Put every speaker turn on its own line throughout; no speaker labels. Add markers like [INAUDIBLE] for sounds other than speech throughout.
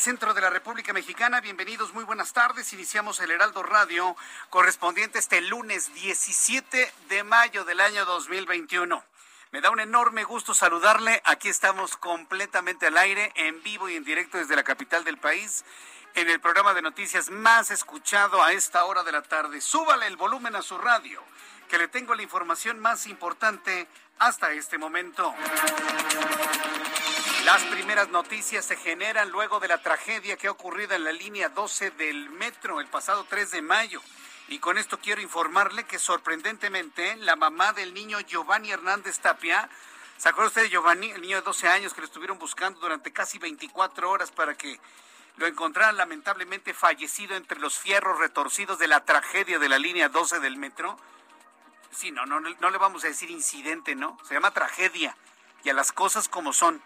Centro de la República Mexicana. Bienvenidos, muy buenas tardes. Iniciamos el Heraldo Radio correspondiente este lunes 17 de mayo del año 2021. Me da un enorme gusto saludarle. Aquí estamos completamente al aire, en vivo y en directo desde la capital del país, en el programa de noticias más escuchado a esta hora de la tarde. Súbale el volumen a su radio, que le tengo la información más importante hasta este momento. Las primeras noticias se generan luego de la tragedia que ha ocurrido en la línea 12 del metro el pasado 3 de mayo. Y con esto quiero informarle que sorprendentemente la mamá del niño Giovanni Hernández Tapia, ¿se acuerda usted de Giovanni, el niño de 12 años que lo estuvieron buscando durante casi 24 horas para que lo encontraran lamentablemente fallecido entre los fierros retorcidos de la tragedia de la línea 12 del metro? Sí, no, no, no le vamos a decir incidente, ¿no? Se llama tragedia. Y a las cosas como son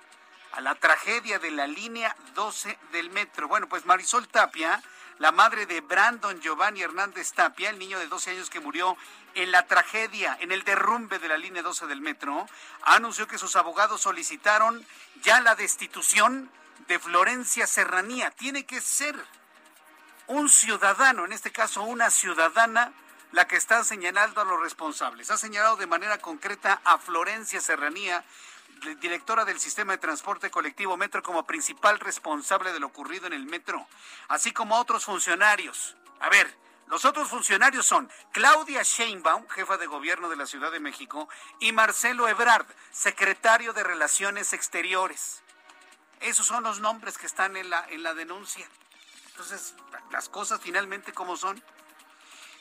a la tragedia de la línea 12 del metro. Bueno, pues Marisol Tapia, la madre de Brandon Giovanni Hernández Tapia, el niño de 12 años que murió en la tragedia, en el derrumbe de la línea 12 del metro, anunció que sus abogados solicitaron ya la destitución de Florencia Serranía. Tiene que ser un ciudadano, en este caso una ciudadana, la que está señalando a los responsables. Ha señalado de manera concreta a Florencia Serranía, directora del sistema de transporte colectivo Metro como principal responsable de lo ocurrido en el metro, así como otros funcionarios. A ver, los otros funcionarios son Claudia Sheinbaum, jefa de gobierno de la Ciudad de México, y Marcelo Ebrard, secretario de Relaciones Exteriores. Esos son los nombres que están en la, en la denuncia. Entonces, las cosas finalmente como son.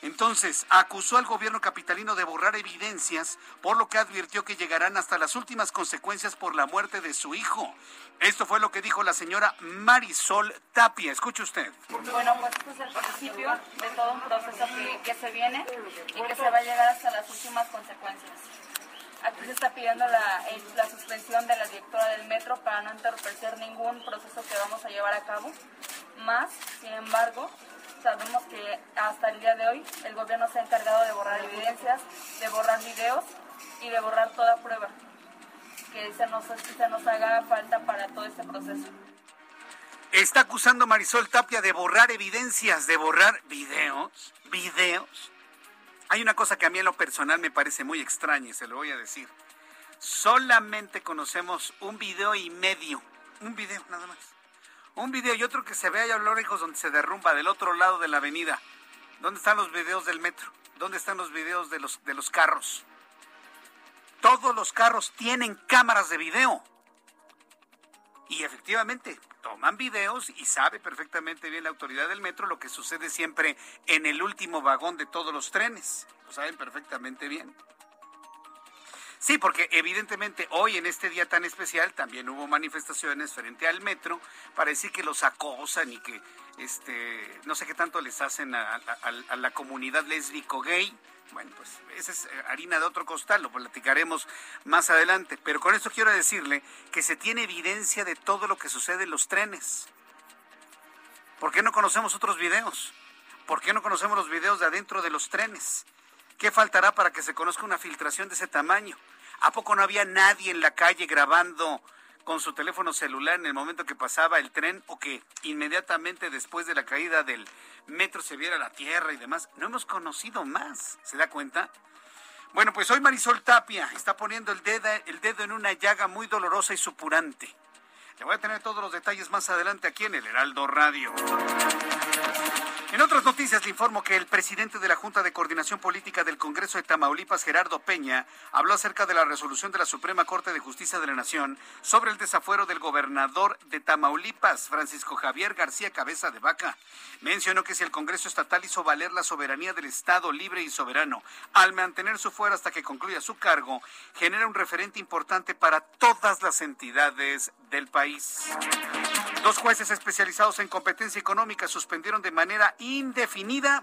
Entonces, acusó al gobierno capitalino de borrar evidencias, por lo que advirtió que llegarán hasta las últimas consecuencias por la muerte de su hijo. Esto fue lo que dijo la señora Marisol Tapia. Escuche usted.
Bueno, pues este es el principio de todo un proceso que, se viene y que se va a llegar hasta las últimas consecuencias. Aquí se está pidiendo la, la suspensión de la directora del metro para no entorpecer ningún proceso que vamos a llevar a cabo. Más, sin embargo, sabemos que hasta el día de hoy el gobierno se ha encargado de borrar evidencias, de borrar videos y de borrar toda prueba que se nos, haga falta para todo este proceso.
Está acusando Marisol Tapia de borrar evidencias, de borrar videos, videos. Hay una cosa que a mí en lo personal me parece muy extraña y se lo voy a decir. Solamente conocemos un video y medio, un video nada más un video y otro que se ve allá a lo lejos donde se derrumba del otro lado de la avenida. ¿Dónde están los videos del metro? ¿Dónde están los videos de los, de los carros? Todos los carros tienen cámaras de video. Y efectivamente, toman videos y sabe perfectamente bien la autoridad del metro lo que sucede siempre en el último vagón de todos los trenes. Lo saben perfectamente bien. Sí, porque evidentemente hoy en este día tan especial también hubo manifestaciones frente al metro para decir que los acosan y que este no sé qué tanto les hacen a, a la comunidad lésbico gay. Bueno, pues esa es harina de otro costal, lo platicaremos más adelante. Pero con esto quiero decirle que se tiene evidencia de todo lo que sucede en los trenes. ¿Por qué no conocemos otros videos? ¿Por qué no conocemos los videos de adentro de los trenes? ¿Qué faltará para que se conozca una filtración de ese tamaño? ¿A poco no había nadie en la calle grabando con su teléfono celular en el momento que pasaba el tren o que inmediatamente después de la caída del metro se viera la tierra y demás? No hemos conocido más, ¿se da cuenta? Bueno, pues hoy Marisol Tapia está poniendo el dedo, el dedo en una llaga muy dolorosa y supurante. Le voy a tener todos los detalles más adelante aquí en el Heraldo Radio. En otras noticias le informo que el presidente de la Junta de Coordinación Política del Congreso de Tamaulipas, Gerardo Peña, habló acerca de la resolución de la Suprema Corte de Justicia de la Nación sobre el desafuero del gobernador de Tamaulipas, Francisco Javier García Cabeza de Vaca. Mencionó que si el Congreso Estatal hizo valer la soberanía del Estado libre y soberano al mantener su fuera hasta que concluya su cargo, genera un referente importante para todas las entidades del país. Dos jueces especializados en competencia económica suspendieron de manera indefinida.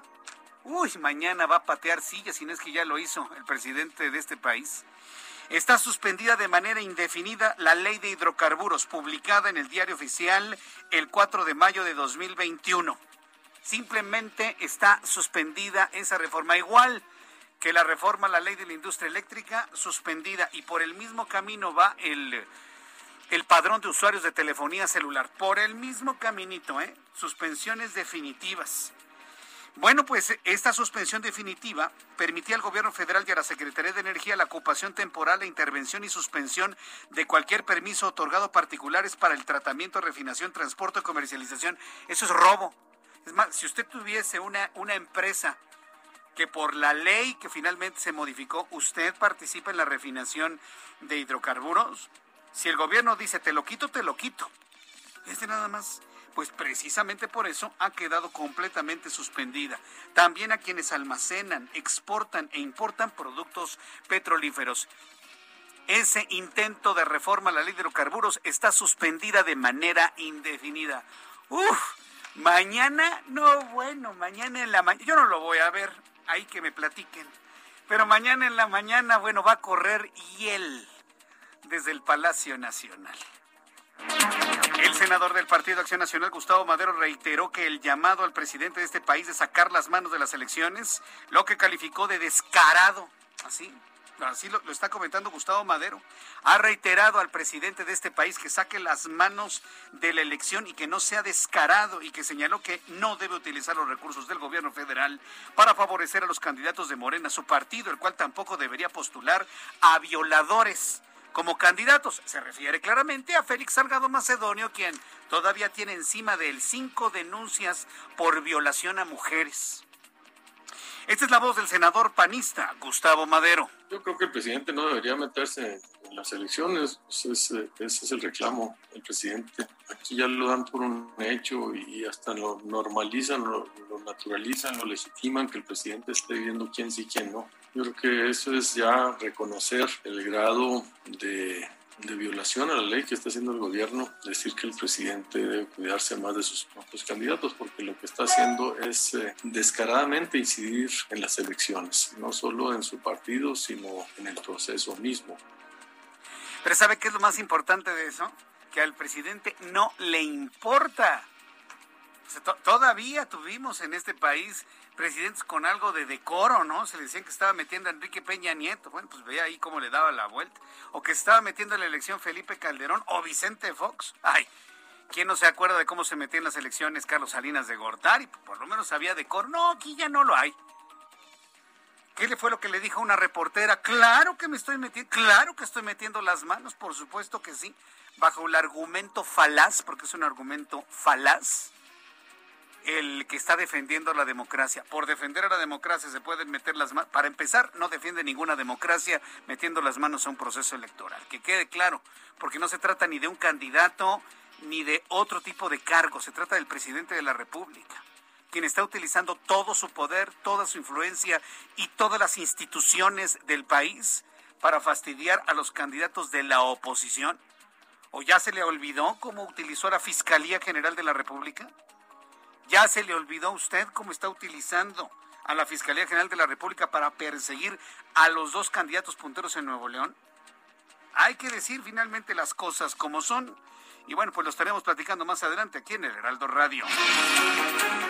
Uy, mañana va a patear sillas, si no es que ya lo hizo el presidente de este país. Está suspendida de manera indefinida la ley de hidrocarburos publicada en el diario oficial el 4 de mayo de 2021. Simplemente está suspendida esa reforma, igual que la reforma a la ley de la industria eléctrica, suspendida. Y por el mismo camino va el el padrón de usuarios de telefonía celular. Por el mismo caminito, ¿eh? Suspensiones definitivas. Bueno, pues esta suspensión definitiva permitía al gobierno federal y a la Secretaría de Energía la ocupación temporal, la intervención y suspensión de cualquier permiso otorgado particulares para el tratamiento, refinación, transporte o comercialización. Eso es robo. Es más, si usted tuviese una, una empresa que por la ley que finalmente se modificó, usted participa en la refinación de hidrocarburos, si el gobierno dice te lo quito, te lo quito. Este nada más. Pues precisamente por eso ha quedado completamente suspendida. También a quienes almacenan, exportan e importan productos petrolíferos. Ese intento de reforma a la ley de hidrocarburos está suspendida de manera indefinida. Uf, mañana, no, bueno, mañana en la mañana, yo no lo voy a ver, ahí que me platiquen. Pero mañana en la mañana, bueno, va a correr hiel desde el Palacio Nacional. El senador del Partido Acción Nacional, Gustavo Madero, reiteró que el llamado al presidente de este país de sacar las manos de las elecciones, lo que calificó de descarado, así, así lo, lo, está comentando Gustavo Madero, ha reiterado al presidente de este país que saque las manos de la elección y que no sea descarado y que señaló que no debe utilizar los recursos del gobierno federal para favorecer a los candidatos de Morena, su partido, el cual tampoco debería postular a violadores como candidatos. Se refiere claramente a Félix Salgado Macedonio, quien todavía tiene encima de él cinco denuncias por violación a mujeres. Esta es la voz del senador panista Gustavo Madero.
Yo creo que el presidente no debería meterse en las elecciones, ese, es el reclamo del presidente. Aquí ya lo dan por un hecho y hasta lo normalizan, lo, lo naturalizan, lo legitiman que el presidente esté viendo quién sí, quién no. Yo creo que eso es ya reconocer el grado de, de, violación a la ley que está haciendo el gobierno, decir que el presidente debe cuidarse más de sus propios candidatos, porque lo que está haciendo es eh, descaradamente incidir en las elecciones, no solo en su partido, sino en el proceso mismo.
Pero ¿sabe qué es lo más importante de eso? Que al presidente no le importa. Todavía tuvimos en este país presidentes con algo de decoro, ¿no? Se le decían que estaba metiendo a Enrique Peña Nieto. Bueno, pues veía ahí cómo le daba la vuelta. O que estaba metiendo en la elección Felipe Calderón o Vicente Fox. Ay, ¿quién no se acuerda de cómo se metía en las elecciones Carlos Salinas de Gortari? Por lo menos había decoro. No, aquí ya no lo hay. ¿Qué le fue lo que le dijo una reportera? Claro que me estoy metiendo, claro que estoy metiendo las manos, por supuesto que sí, bajo el argumento falaz, porque es un argumento falaz el que está defendiendo la democracia. Por defender a la democracia se pueden meter las manos. Para empezar, no defiende ninguna democracia metiendo las manos a un proceso electoral. Que quede claro, porque no se trata ni de un candidato ni de otro tipo de cargo. Se trata del presidente de la República, quien está utilizando todo su poder, toda su influencia y todas las instituciones del país para fastidiar a los candidatos de la oposición. ¿O ya se le olvidó cómo utilizó la Fiscalía General de la República? ¿Ya se le olvidó a usted cómo está utilizando a la Fiscalía General de la República para perseguir a los dos candidatos punteros en Nuevo León? Hay que decir finalmente las cosas como son Y bueno, pues lo estaremos platicando más adelante aquí en el Heraldo Radio.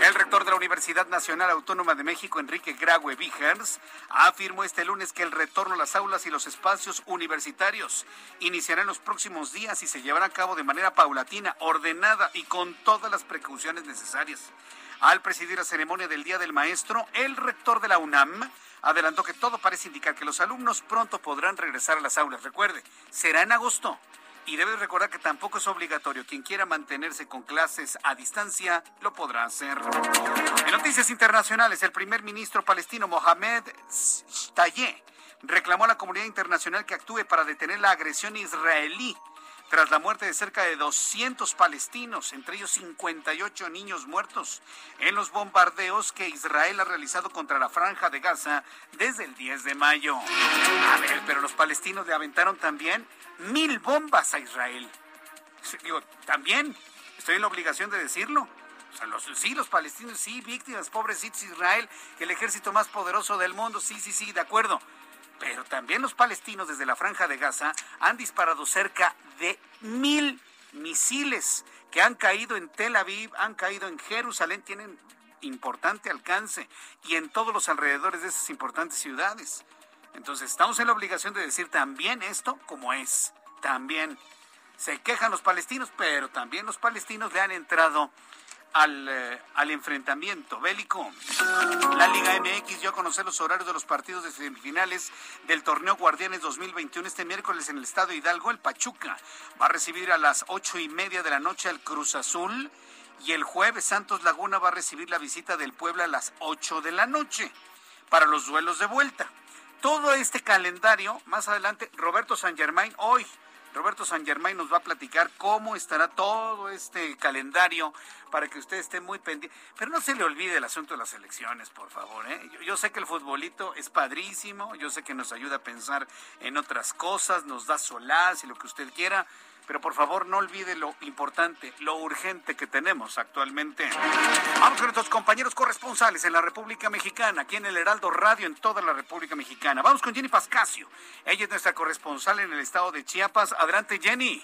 El rector de la Universidad Nacional Autónoma de México, Enrique Graue Vigers, afirmó este lunes que el retorno a las aulas y los espacios universitarios iniciará en los próximos días y se llevará a cabo de manera paulatina, ordenada y con todas las precauciones necesarias. Al presidir la ceremonia del Día del Maestro, el rector de la UNAM adelantó que todo parece indicar que los alumnos pronto podrán regresar a las aulas. Recuerde, será en agosto. Y debe recordar que tampoco es obligatorio. Quien quiera mantenerse con clases a distancia lo podrá hacer. En noticias internacionales, el primer ministro palestino Mohamed Tayeh reclamó a la comunidad internacional que actúe para detener la agresión israelí tras la muerte de cerca de 200 palestinos, entre ellos 58 niños muertos, en los bombardeos que Israel ha realizado contra la franja de Gaza desde el 10 de mayo. A ver, pero los palestinos le aventaron también mil bombas a Israel. También estoy en la obligación de decirlo. Sí, los palestinos, sí, víctimas, pobrecitos Israel, el ejército más poderoso del mundo, sí, sí, sí, de acuerdo pero también los palestinos desde la franja de Gaza han disparado cerca de mil misiles que han caído en Tel Aviv, han caído en Jerusalén, tienen importante alcance y en todos los alrededores de esas importantes ciudades. Entonces estamos en la obligación de decir también esto como es. También se quejan los palestinos, pero también los palestinos le han entrado al, eh, al, enfrentamiento bélico. La Liga MX dio a conocer los horarios de los partidos de semifinales del torneo Guardianes 2021 este miércoles en el Estado Hidalgo. El Pachuca va a recibir a las ocho y media de la noche al Cruz Azul y el jueves Santos Laguna va a recibir la visita del Puebla a las ocho de la noche para los duelos de vuelta. Todo este calendario, más adelante, Roberto San Germain hoy Roberto San Germán nos va a platicar cómo estará todo este calendario para que usted esté muy pendiente. Pero no se le olvide el asunto de las elecciones, por favor. ¿eh? Yo, yo, sé que el futbolito es padrísimo, yo sé que nos ayuda a pensar en otras cosas, nos da solaz y lo que usted quiera, pero por favor no olvide lo importante, lo urgente que tenemos actualmente. Vamos con nuestros compañeros corresponsales en la República Mexicana, aquí en el Heraldo Radio en toda la República Mexicana. Vamos con Jenny Pascasio. Ella es nuestra corresponsal en el estado de Chiapas. Adelante, Jenny.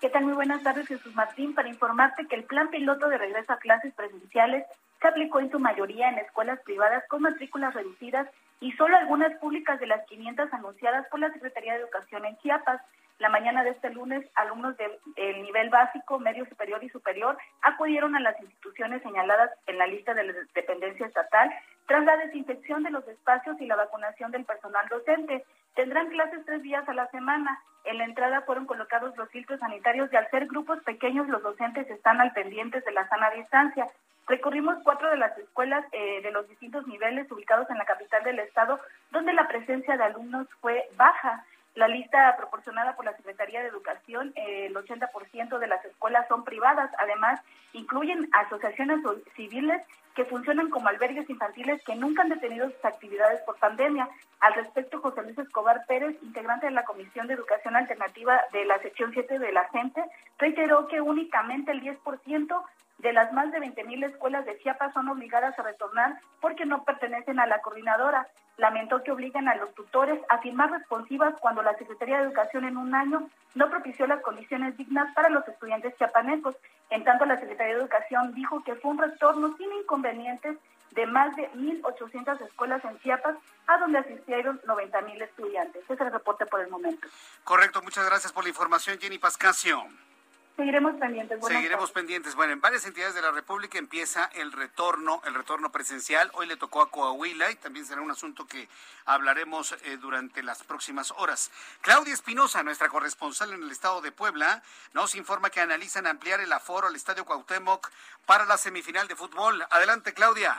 ¿Qué tal? Muy buenas tardes, Jesús Martín, para informarte que el plan piloto de regreso a clases presenciales se aplicó en su mayoría en escuelas privadas con matrículas reducidas y solo algunas públicas de las 500 anunciadas por la Secretaría de Educación en Chiapas. La mañana de este lunes, alumnos del, nivel básico, medio superior y superior acudieron a las instituciones señaladas en la lista de la dependencia estatal tras la desinfección de los espacios y la vacunación del personal docente. Tendrán clases tres días a la semana. En la entrada fueron colocados los filtros sanitarios y al ser grupos pequeños los docentes están al pendientes de la sana distancia. Recorrimos cuatro de las escuelas eh, de los distintos niveles ubicados en la capital del estado, donde la presencia de alumnos fue baja. La lista proporcionada por la Secretaría de Educación, eh, el 80% de las escuelas son privadas. Además, incluyen asociaciones civiles que funcionan como albergues infantiles que nunca han detenido sus actividades por pandemia. Al respecto, José Luis Escobar Pérez, integrante de la Comisión de Educación Alternativa de la sección 7 de la gente, reiteró que únicamente el 10% de las más de 20.000 escuelas de Chiapas son obligadas a retornar porque no pertenecen a la coordinadora. Lamentó que obligan a los tutores a firmar responsivas cuando la Secretaría de Educación en un año no propició las condiciones dignas para los estudiantes chiapanecos. En tanto, la Secretaría de Educación dijo que fue un retorno sin inconvenientes de más de 1.800 escuelas en Chiapas, a donde asistieron 90.000 estudiantes. Ese es el reporte por el momento.
Correcto, muchas gracias por la información, Jenny Pascasio.
Seguiremos pendientes.
Seguiremos pendientes. Bueno, en varias entidades de la República empieza el retorno, el retorno presencial. Hoy le tocó a Coahuila y también será un asunto que hablaremos eh, durante las próximas horas. Claudia Espinosa, nuestra corresponsal en el estado de Puebla, nos informa que analizan ampliar el aforo al Estadio Cuauhtémoc para la semifinal de fútbol. Adelante, Claudia.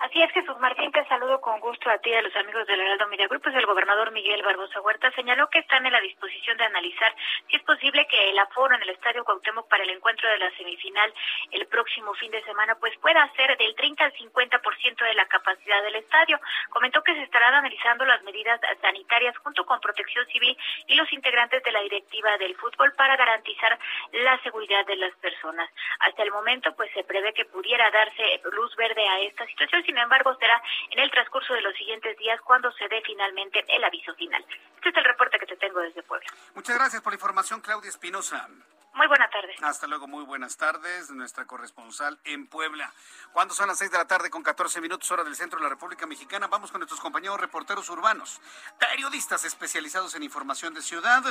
Así es, Jesús Martín, te saludo con gusto a ti y a los amigos del Heraldo Media Group. Pues el gobernador Miguel Barbosa Huerta señaló que están en la disposición de analizar si es posible que el aforo en el Estadio Cuauhtémoc para el encuentro de la semifinal el próximo fin de semana pues pueda ser del 30 al 50% de la capacidad del estadio. Comentó que se estarán analizando las medidas sanitarias junto con Protección Civil y los integrantes de la directiva del fútbol para garantizar la seguridad de las personas. Hasta el momento pues se prevé que pudiera darse luz verde a esta situación sin embargo, será en el transcurso de los siguientes días cuando se dé finalmente el aviso final. Este es el reporte que te tengo desde Puebla.
Muchas gracias por la información, Claudia Espinosa.
Muy buena tarde.
Hasta luego, muy buenas tardes. Nuestra corresponsal en Puebla. Cuando son las 6 de la tarde con 14 minutos hora del centro de la República Mexicana, vamos con nuestros compañeros reporteros urbanos, periodistas especializados en información de ciudad.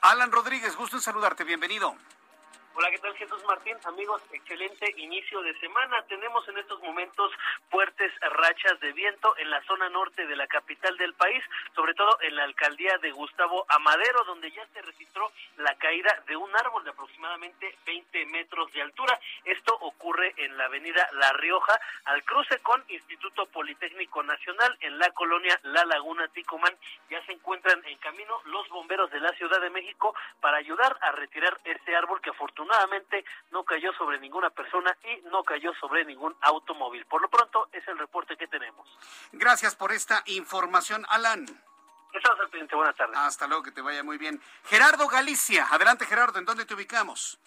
Alan Rodríguez, gusto en saludarte, bienvenido.
Hola, ¿qué tal Jesús Martín? Amigos, excelente inicio de semana. Tenemos en estos momentos fuertes rachas de viento en la zona norte de la capital del país, sobre todo en la alcaldía de Gustavo Amadero, donde ya se registró la caída de un árbol de aproximadamente 20 metros de altura. Esto ocurre en la avenida La Rioja, al cruce con Instituto Politécnico Nacional en la colonia La Laguna Ticomán. Ya se encuentran en camino los bomberos de la Ciudad de México para ayudar a retirar este árbol que afortunadamente afortunadamente no cayó sobre ninguna persona y no cayó sobre ningún automóvil. Por lo pronto es el reporte que tenemos.
Gracias por esta información, Alan.
Estamos al pendiente. Buenas tardes.
Hasta luego, que te vaya muy bien. Gerardo Galicia. Adelante, Gerardo. ¿En dónde te ubicamos?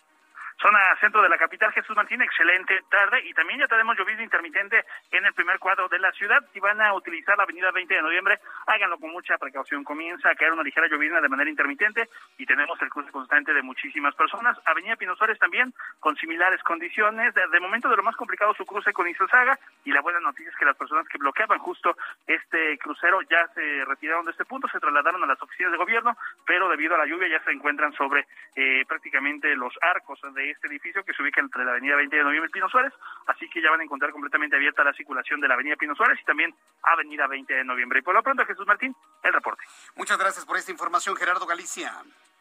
Zona centro de la capital, Jesús Martín, excelente tarde y también ya tenemos llovido intermitente en el primer cuadro de la ciudad. Si van a utilizar la avenida 20 de noviembre, háganlo con mucha precaución. Comienza a caer una ligera llovizna de manera intermitente y tenemos el cruce constante de muchísimas personas. Avenida Pino Suárez también con similares condiciones. De, momento de lo más complicado su cruce con Isosaga y la buena noticia es que las personas que bloqueaban justo este crucero ya se retiraron de este punto, se trasladaron a las oficinas de gobierno, pero debido a la lluvia ya se encuentran sobre eh, prácticamente los arcos de este edificio que se ubica entre la avenida 20 de noviembre y Pino Suárez, así que ya van a encontrar completamente abierta la circulación de la avenida Pino Suárez y también avenida 20 de noviembre. Y por lo pronto, Jesús Martín, el reporte.
Muchas gracias por esta información, Gerardo Galicia.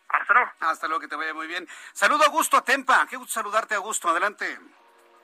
Hasta luego.
Hasta luego, que te vaya muy bien. Saludo a Augusto Atempa. Qué gusto saludarte, Augusto. Adelante.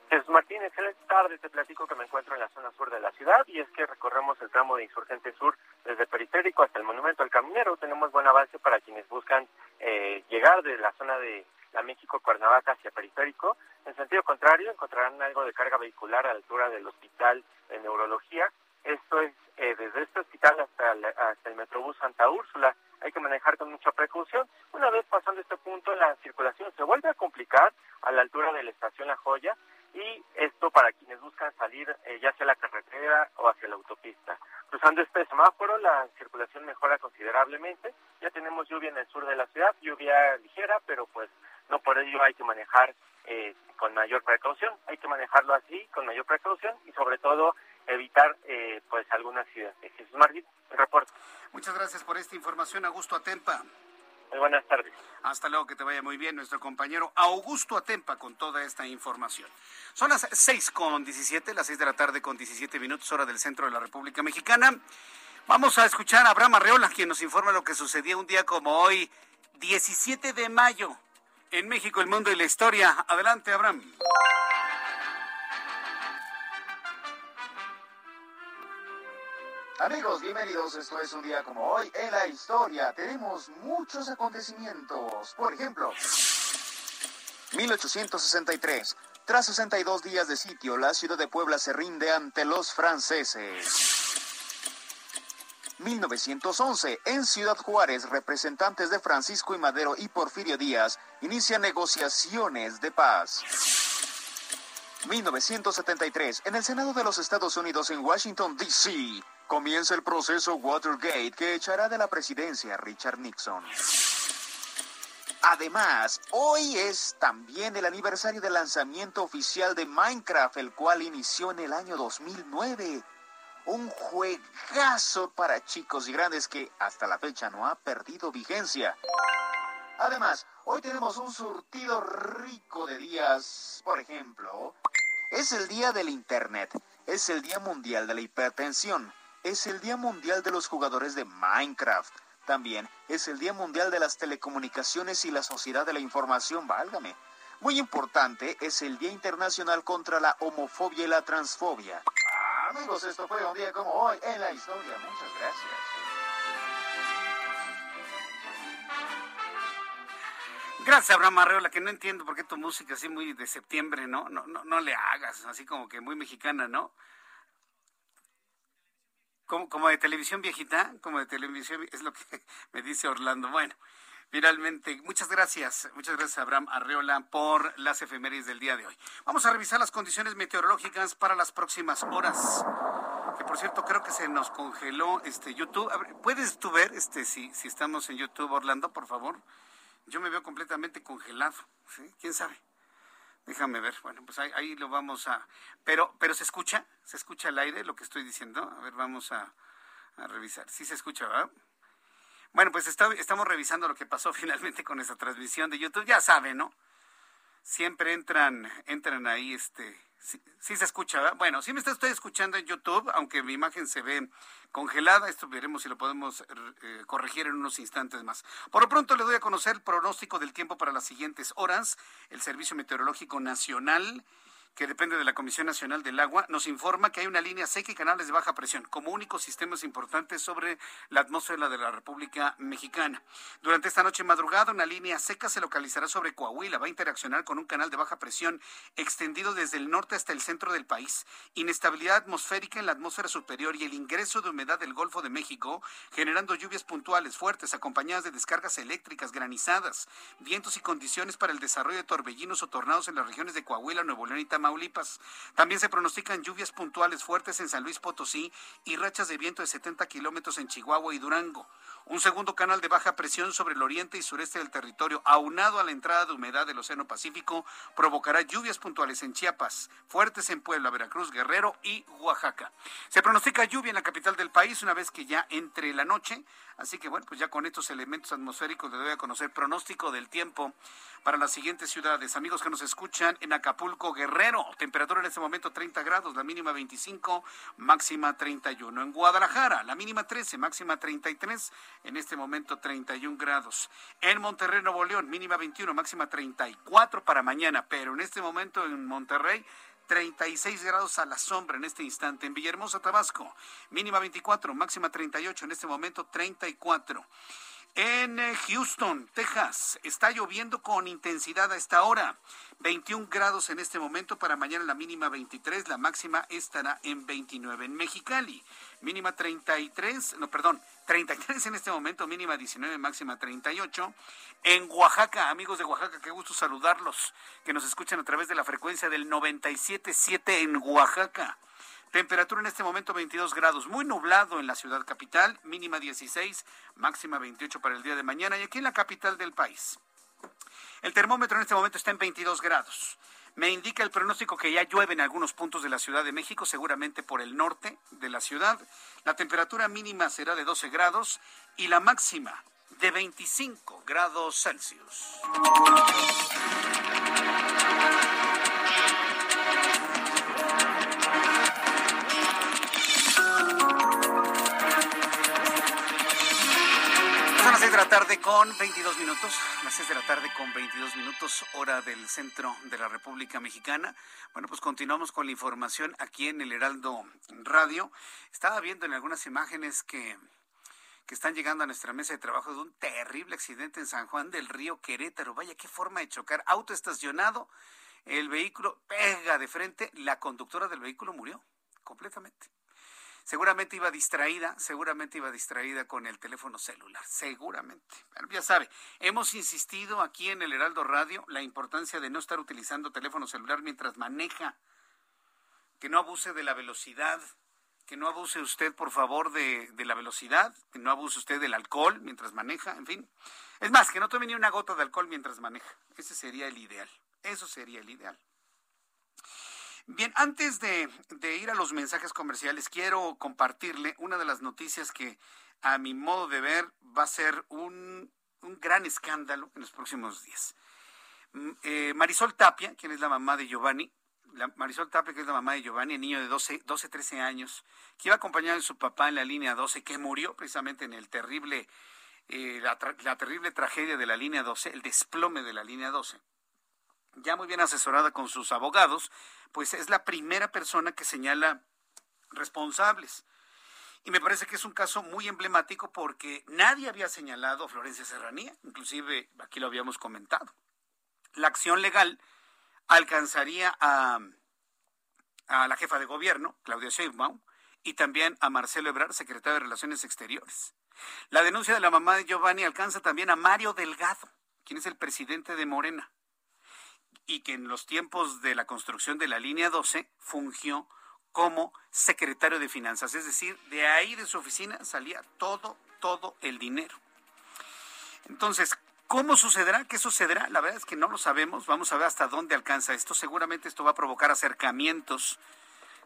Jesús Martín, excelente tarde. Te platico que me encuentro en la zona sur de la ciudad y es que recorremos el tramo de Insurgente Sur desde Periférico hasta el Monumento al Caminero. Tenemos buen avance para quienes buscan eh, llegar de la zona de la México Cuernavaca hacia Periférico. En sentido contrario, encontrarán algo de carga vehicular a la altura del Hospital de Neurología. Esto es eh, desde este hospital hasta el, hasta el Metrobús Santa Úrsula. Hay que manejar con mucha precaución. Una vez pasando este punto, la circulación se vuelve a complicar a la altura de la estación La Joya y esto para quienes buscan salir eh, ya sea la carretera o hacia la autopista. Cruzando este semáforo, la circulación mejora considerablemente. Ya tenemos lluvia en el sur de la ciudad, lluvia ligera, pero pues no por ello hay que manejar eh, con mayor precaución, hay que manejarlo así, con mayor precaución y sobre todo evitar eh, pues algún accidente. Jesús Martín, el reporte.
Muchas gracias por esta información, Augusto Atempa.
Muy buenas tardes.
Hasta luego, que te vaya muy bien nuestro compañero Augusto Atempa con toda esta información. Son las seis con 17, las seis de la tarde con 17 minutos, hora del centro de la República Mexicana. Vamos a escuchar a Abraham Arreola, quien nos informa lo que sucedió un día como hoy, 17 de mayo en México, el mundo y la historia. Adelante, Abraham.
Amigos, bienvenidos. Esto es un día como hoy en la historia. Tenemos muchos acontecimientos. Por ejemplo, 1863. Tras 62 días de sitio, la ciudad de Puebla se rinde ante los franceses. 1911, en Ciudad Juárez, representantes de Francisco y Madero y Porfirio Díaz inician negociaciones de paz. 1973, en el Senado de los Estados Unidos en Washington, D.C., comienza el proceso Watergate que echará de la presidencia a Richard Nixon. Además, hoy es también el aniversario del lanzamiento oficial de Minecraft, el cual inició en el año 2009 un juegazo para chicos y grandes que hasta la fecha no ha perdido vigencia. Además, hoy tenemos un surtido rico de días. Por ejemplo, es el día del Internet, es el día mundial de la hipertensión, es el día mundial de los jugadores de Minecraft. También es el Día Mundial de las Telecomunicaciones y la Sociedad de la Información, válgame. Muy importante es el Día Internacional contra la Homofobia y la Transfobia. Amigos, esto fue un día como hoy en la historia. Muchas gracias.
Gracias, Abraham Arreola, que no entiendo por qué tu música así muy de septiembre, ¿no? No, no, no le hagas, así como que muy mexicana, ¿no? Como, como de televisión viejita, como de televisión, es lo que [LAUGHS] me dice Orlando. Bueno, Finalmente, muchas gracias, muchas gracias Abraham Arreola por las efemérides del día de hoy. Vamos a revisar las condiciones meteorológicas para las próximas horas. Que por cierto creo que se nos congeló este YouTube. ¿Puedes tú ver este si, si estamos en YouTube, Orlando, por favor? yo me veo completamente congelado. ¿sí? ¿Quién sabe? Déjame ver. Bueno, pues ahí, lo vamos a... Pero, pero se escucha, se escucha el aire lo que estoy diciendo. A ver, vamos a, revisar. Sí se escucha, ¿verdad? Bueno, pues estamos revisando lo que pasó [LAUGHS] finalmente con esa transmisión de YouTube. Ya saben, ¿no? Siempre entran, entran ahí, este, Sí, se escucha, ¿verdad? Bueno, sí me está usted escuchando en YouTube, aunque mi imagen se ve congelada. Esto veremos si lo podemos eh, corregir en unos instantes más. Por lo pronto le doy a conocer el pronóstico del tiempo para las siguientes horas. El Servicio Meteorológico Nacional que depende de la Comisión Nacional del Agua, nos informa que hay una línea seca y canales de baja presión como únicos sistemas importantes sobre la atmósfera de la República Mexicana. Durante esta noche madrugada, una línea seca se localizará sobre Coahuila. Va a interaccionar con un canal de baja presión extendido desde el norte hasta el centro del país. Inestabilidad atmosférica en la atmósfera superior y el ingreso de humedad del Golfo de México, generando lluvias puntuales fuertes acompañadas de descargas eléctricas, granizadas, vientos y condiciones para el desarrollo de torbellinos o tornados en las regiones de Coahuila, Nuevo León y Tamaulipas. También se pronostican lluvias puntuales fuertes en San Luis Potosí y rachas de viento de 70 kilómetros en Chihuahua y Durango. Un segundo canal de baja presión sobre el oriente y sureste del territorio, aunado a la entrada de humedad del Océano Pacífico, provocará lluvias puntuales en Chiapas, fuertes en Puebla, Veracruz, Guerrero y Oaxaca. Se pronostica lluvia en la capital del país una vez que ya entre la noche. Así que bueno, pues ya con estos elementos atmosféricos le doy a conocer pronóstico del tiempo para las siguientes ciudades. Amigos que nos escuchan en Acapulco, Guerrero, temperatura en este momento 30 grados, la mínima 25, máxima 31. En Guadalajara, la mínima 13, máxima 33, en este momento 31 grados. En Monterrey, Nuevo León, mínima 21, máxima 34 para mañana, pero en este momento en Monterrey 36 grados a la sombra en este instante. En Villahermosa, Tabasco, mínima 24, máxima 38, en este momento 34. En eh, Houston, Texas, está lloviendo con intensidad a esta hora. 21 grados en este momento, para mañana la mínima 23, la máxima estará en 29. En Mexicali, mínima 33, no, perdón, 33 en este momento, mínima 19, máxima 38. En Oaxaca, amigos de Oaxaca, qué gusto saludarlos, que nos escuchan a través de la frecuencia del 97.7 en Oaxaca. Temperatura en este momento 22 grados, muy nublado en la ciudad capital, mínima 16, máxima 28 para el día de mañana y aquí en la capital del país. El termómetro en este momento está en 22 grados. Me indica el pronóstico que ya llueve en algunos puntos de la Ciudad de México, seguramente por el norte de la ciudad. La temperatura mínima será de 12 grados y la máxima de 25 grados Celsius. La tarde con 22 minutos, las 6 de la tarde con 22 minutos, hora del centro de la República Mexicana. Bueno, pues continuamos con la información aquí en el Heraldo Radio. Estaba viendo en algunas imágenes que, que están llegando a nuestra mesa de trabajo de un terrible accidente en San Juan del Río Querétaro. Vaya, qué forma de chocar. Auto estacionado, el vehículo pega de frente, la conductora del vehículo murió completamente. Seguramente iba distraída, seguramente iba distraída con el teléfono celular, seguramente. ya sabe, hemos insistido aquí en el Heraldo Radio la importancia de no estar utilizando teléfono celular mientras maneja, que no abuse de la velocidad, que no abuse usted, por favor, de, de la velocidad, que no abuse usted del alcohol mientras maneja, en fin. Es más, que no tome ni una gota de alcohol mientras maneja. Ese sería el ideal. Eso sería el ideal. Bien, antes de, ir a los mensajes comerciales, quiero compartirle una de las noticias que a mi modo de ver va a ser un, gran escándalo en los próximos días. Mm, eh, Marisol Tapia, quien es la mamá de Giovanni, Marisol Tapia, que es la mamá de Giovanni, el niño de 12, 12, 13 años, que iba acompañado de su papá en la línea 12, que murió precisamente en el terrible, eh, la, la, terrible tragedia de la línea 12, el desplome de la línea 12. Ya muy bien asesorada con sus abogados, pues es la primera persona que señala responsables. Y me parece que es un caso muy emblemático porque nadie había señalado a Florencia Serranía, inclusive aquí lo habíamos comentado. La acción legal alcanzaría a, a la jefa de gobierno, Claudia Sheinbaum, y también a Marcelo Ebrard, secretario de Relaciones Exteriores. La denuncia de la mamá de Giovanni alcanza también a Mario Delgado, quien es el presidente de Morena y que en los tiempos de la construcción de la línea 12 fungió como secretario de finanzas, es decir, de ahí de su oficina salía todo, todo el dinero. Entonces, ¿Cómo sucederá? ¿Qué sucederá? La verdad es que no lo sabemos. Vamos a ver hasta dónde alcanza esto. Seguramente esto va a provocar acercamientos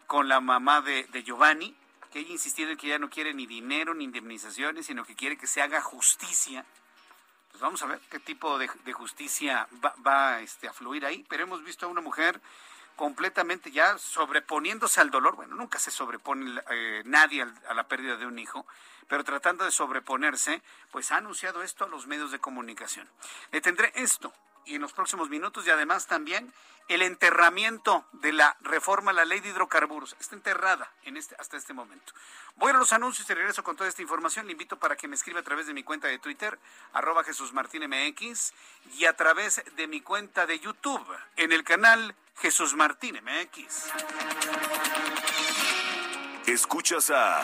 con la mamá de, Giovanni, que ella insistido en que ya no quiere ni dinero ni indemnizaciones, sino que quiere que se haga justicia. Pues vamos a ver qué tipo de, justicia va, este, a fluir ahí. Pero hemos visto a una mujer completamente ya sobreponiéndose al dolor. Bueno, nunca se sobrepone eh, nadie a la pérdida de un hijo, pero tratando de sobreponerse, pues ha anunciado esto a los medios de comunicación. Le tendré esto y en los próximos minutos y además también el enterramiento de la reforma a la ley de hidrocarburos. Está enterrada en este, hasta este momento. Voy a los anuncios y regreso con toda esta información. Le invito para que me escriba a través de mi cuenta de Twitter, arroba Jesús MX, y a través de mi cuenta de YouTube, en el canal Jesús Martín MX.
Escuchas a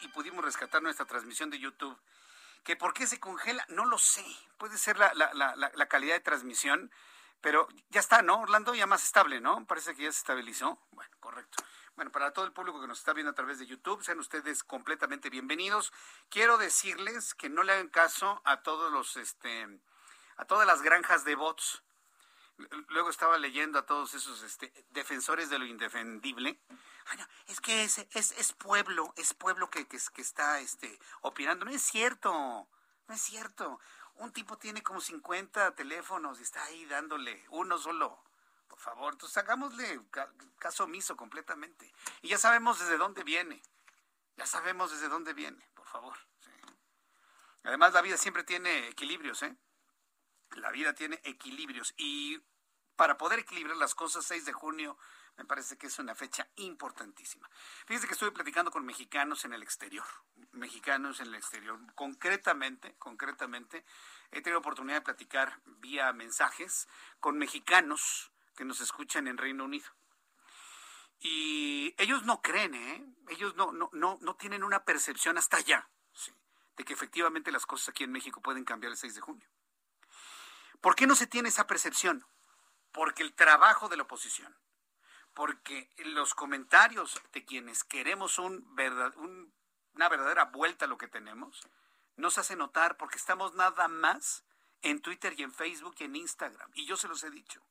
Y pudimos rescatar nuestra transmisión de YouTube. ¿Que por qué se congela? No lo sé. Puede ser la, calidad de transmisión, pero ya está, ¿no? Orlando ya más estable, ¿no? Parece que ya se estabilizó. Bueno, correcto. Bueno, para todo el público que nos está viendo a través de YouTube, sean ustedes completamente bienvenidos. Quiero decirles que no le hagan caso a todos los, este, a todas las granjas de bots. Luego estaba leyendo a todos esos este, defensores de lo indefendible es que es, es, pueblo, es pueblo que, que, que, está este, opinando. No es cierto, no es cierto. Un tipo tiene como 50 teléfonos y está ahí dándole uno solo. Por favor, entonces hagámosle caso omiso completamente. Y ya sabemos desde dónde viene. Ya sabemos desde dónde viene, por favor. Además, la vida siempre tiene equilibrios, ¿eh? La vida tiene equilibrios. Y para poder equilibrar las cosas, 6 de junio me parece que es una fecha importantísima. Fíjense que estuve platicando con mexicanos en el exterior, mexicanos en el exterior. Concretamente, concretamente, he tenido oportunidad de platicar vía mensajes con mexicanos que nos escuchan en Reino Unido. Y ellos no creen, ¿eh? ellos no, no, no, no tienen una percepción hasta allá de que efectivamente las cosas aquí en México pueden cambiar el 6 de junio. ¿Por qué no se tiene esa percepción? Porque el trabajo de la oposición, porque los comentarios de quienes queremos un una verdadera vuelta a lo que tenemos, nos hace notar porque estamos nada más en Twitter y en Facebook y en Instagram. Y yo se los he dicho.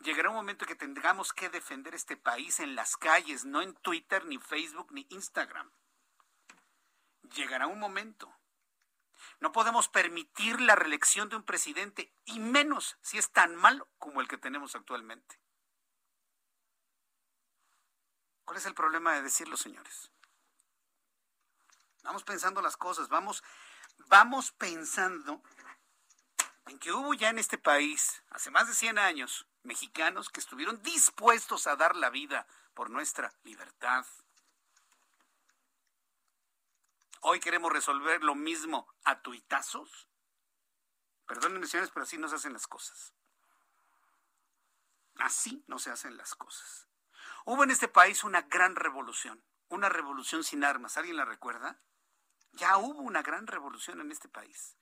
Llegará un momento que tengamos que defender este país en las calles, no en Twitter, ni Facebook, ni Instagram. Llegará un momento. No podemos permitir la reelección de un presidente, y menos si es tan malo como el que tenemos actualmente. ¿Cuál es el problema de decirlo, señores? Vamos pensando las cosas, vamos, vamos pensando en que hubo ya en este país, hace más de 100 años, mexicanos que estuvieron dispuestos a dar la vida por nuestra libertad. Hoy queremos resolver lo mismo a tuitazos. Perdónenme, señores, pero así no se hacen las cosas. Así no se hacen las cosas. Hubo en este país una gran revolución, una revolución sin armas. ¿Alguien la recuerda? Ya hubo una gran revolución en este país.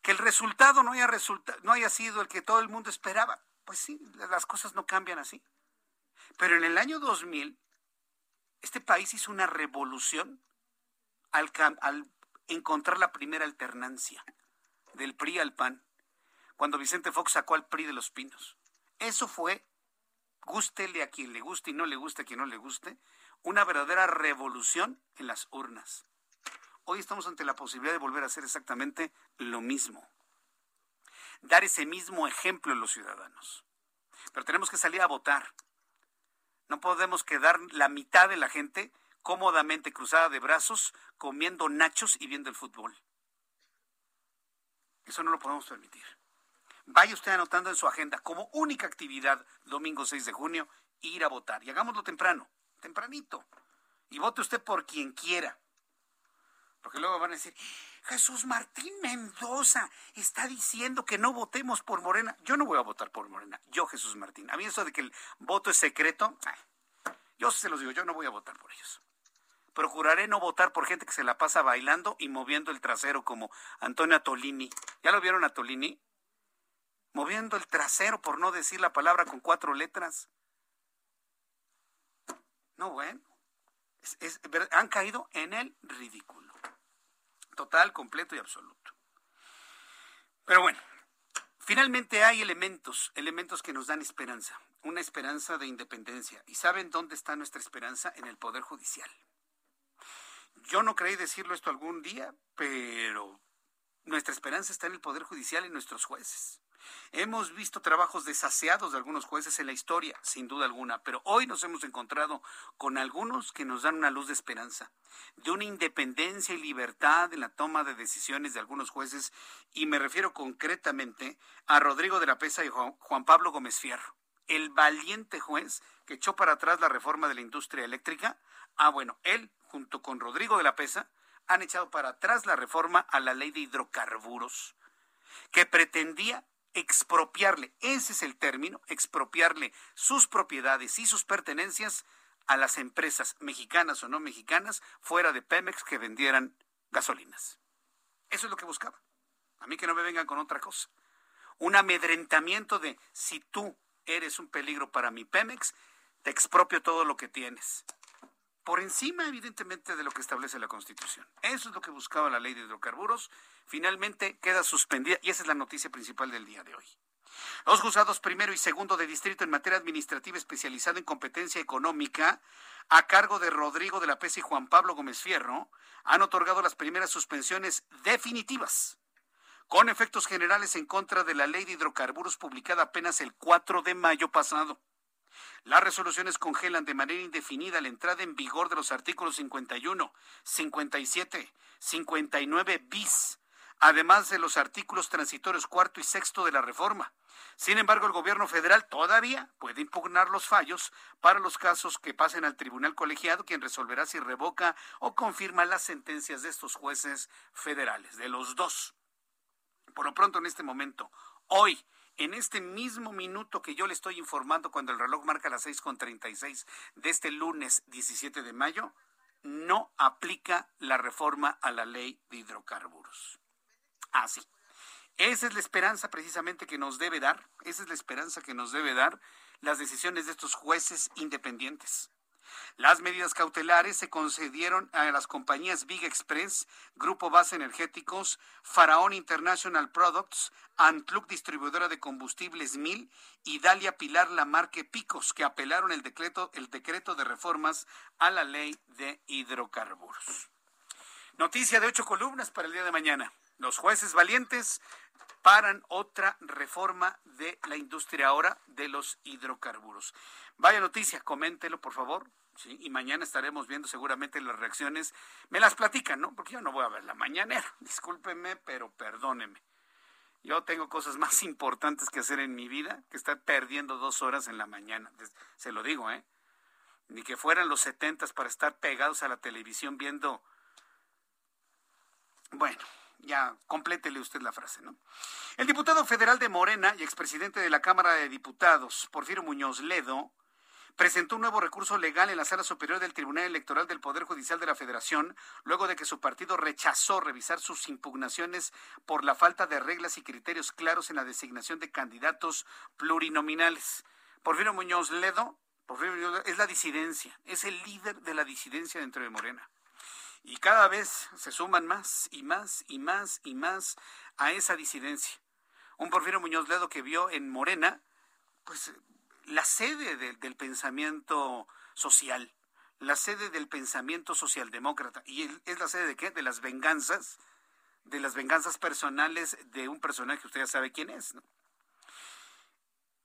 Que el resultado no haya, sido el que todo el mundo esperaba. Pues sí, las cosas no cambian así. Pero en el año 2000, este país hizo una revolución al, al encontrar la primera alternancia del PRI al PAN, cuando Vicente Fox sacó al PRI de los Pinos. Eso fue, gústele a quien le guste y no le guste a quien no le guste, una verdadera revolución en las urnas. Hoy estamos ante la posibilidad de volver a hacer exactamente lo mismo. Dar ese mismo ejemplo a los ciudadanos. Pero tenemos que salir a votar. No podemos quedar la mitad de la gente cómodamente cruzada de brazos, comiendo nachos y viendo el fútbol. Eso no lo podemos permitir. Vaya usted anotando en su agenda como única actividad domingo 6 de junio ir a votar. Y hagámoslo temprano, tempranito. Y vote usted por quien quiera. Porque luego van a decir, Jesús Martín Mendoza está diciendo que no votemos por Morena. Yo no voy a votar por Morena, yo Jesús Martín. A mí eso de que el voto es secreto, yo se los digo, yo no voy a votar por ellos. Procuraré no votar por gente que se la pasa bailando y moviendo el trasero como Antonio Tolini. ¿Ya lo vieron a Tolini? Moviendo el trasero por no decir la palabra con cuatro letras. No, bueno. han caído en el ridículo total, completo y absoluto. Pero bueno, finalmente hay elementos, elementos que nos dan esperanza, una esperanza de independencia. ¿Y saben dónde está nuestra esperanza? En el Poder Judicial. Yo no creí decirlo esto algún día, pero nuestra esperanza está en el Poder Judicial y nuestros jueces. Hemos visto trabajos desaseados de algunos jueces en la historia, sin duda alguna, pero hoy nos hemos encontrado con algunos que nos dan una luz de esperanza, de una independencia y libertad en la toma de decisiones de algunos jueces, y me refiero concretamente a Rodrigo de la Pesa y Juan Pablo Gómez Fierro, el valiente juez que echó para atrás la reforma de la industria eléctrica. Ah, bueno, él, junto con Rodrigo de la Pesa, han echado para atrás la reforma a la ley de hidrocarburos, que pretendía expropiarle, ese es el término, expropiarle sus propiedades y sus pertenencias a las empresas mexicanas o no mexicanas fuera de Pemex que vendieran gasolinas. Eso es lo que buscaba. A mí que no me vengan con otra cosa. Un amedrentamiento de si tú eres un peligro para mi Pemex, te expropio todo lo que tienes por encima, evidentemente, de lo que establece la Constitución. Eso es lo que buscaba la ley de hidrocarburos. Finalmente queda suspendida y esa es la noticia principal del día de hoy. Los juzgados primero y segundo de distrito en materia administrativa especializada en competencia económica, a cargo de Rodrigo de la Pesa y Juan Pablo Gómez Fierro, han otorgado las primeras suspensiones definitivas, con efectos generales en contra de la ley de hidrocarburos publicada apenas el 4 de mayo pasado. Las resoluciones congelan de manera indefinida la entrada en vigor de los artículos 51, 57, 59 bis, además de los artículos transitorios cuarto y sexto de la reforma. Sin embargo, el gobierno federal todavía puede impugnar los fallos para los casos que pasen al tribunal colegiado, quien resolverá si revoca o confirma las sentencias de estos jueces federales, de los dos. Por lo pronto, en este momento, hoy, en este mismo minuto que yo le estoy informando cuando el reloj marca las 6.36 de este lunes 17 de mayo, no aplica la reforma a la ley de hidrocarburos. Así. Ah, esa es la esperanza precisamente que nos debe dar, esa es la esperanza que nos debe dar las decisiones de estos jueces independientes. Las medidas cautelares se concedieron a las compañías Big Express, Grupo Base Energéticos, Faraón International Products, Antluc Distribuidora de Combustibles Mil y Dalia Pilar Lamarque Picos, que apelaron el decreto, el decreto de reformas a la ley de hidrocarburos. Noticia de ocho columnas para el día de mañana. Los jueces valientes paran otra reforma de la industria ahora de los hidrocarburos. Vaya noticia, coméntelo por favor. Y mañana estaremos viendo seguramente las reacciones. Me las platican, ¿no? Porque yo no voy a ver la mañanera. [LAUGHS] Discúlpeme, pero perdóneme. Yo tengo cosas más [LAUGHS] importantes que hacer en mi vida que estar perdiendo dos horas en la mañana. Se lo digo, ¿eh? Ni que fueran los setentas para estar pegados a la televisión viendo. Bueno, Ya, complétele usted la frase, ¿no? El diputado federal de Morena y expresidente de la Cámara de Diputados, Porfirio Muñoz Ledo, presentó un nuevo recurso legal en la Sala Superior del Tribunal Electoral del Poder Judicial de la Federación, luego de que su partido rechazó revisar sus impugnaciones por la falta de reglas y criterios claros en la designación de candidatos plurinominales. Porfirio Muñoz Ledo, Porfirio Muñoz Ledo es la disidencia, es el líder de la disidencia dentro de Morena. Y cada vez se suman más y más y más y más a esa disidencia. Un Porfirio Muñoz Ledo que vio en Morena, pues la sede del pensamiento social, la sede del pensamiento socialdemócrata. ¿Y es la sede de qué? De las venganzas, de las venganzas personales de un personaje, usted ya sabe quién es.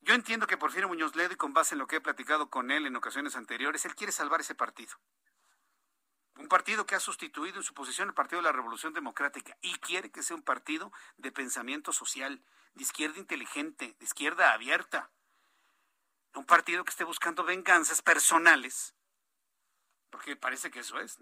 Yo entiendo que Porfirio Muñoz Ledo, y con base en lo que he platicado con él en ocasiones anteriores, él quiere salvar ese partido. Un partido que ha sustituido en su posición el Partido de la Revolución Democrática y quiere que sea un partido de pensamiento social, de izquierda inteligente, de izquierda abierta un partido que esté buscando venganzas personales, porque parece que eso es.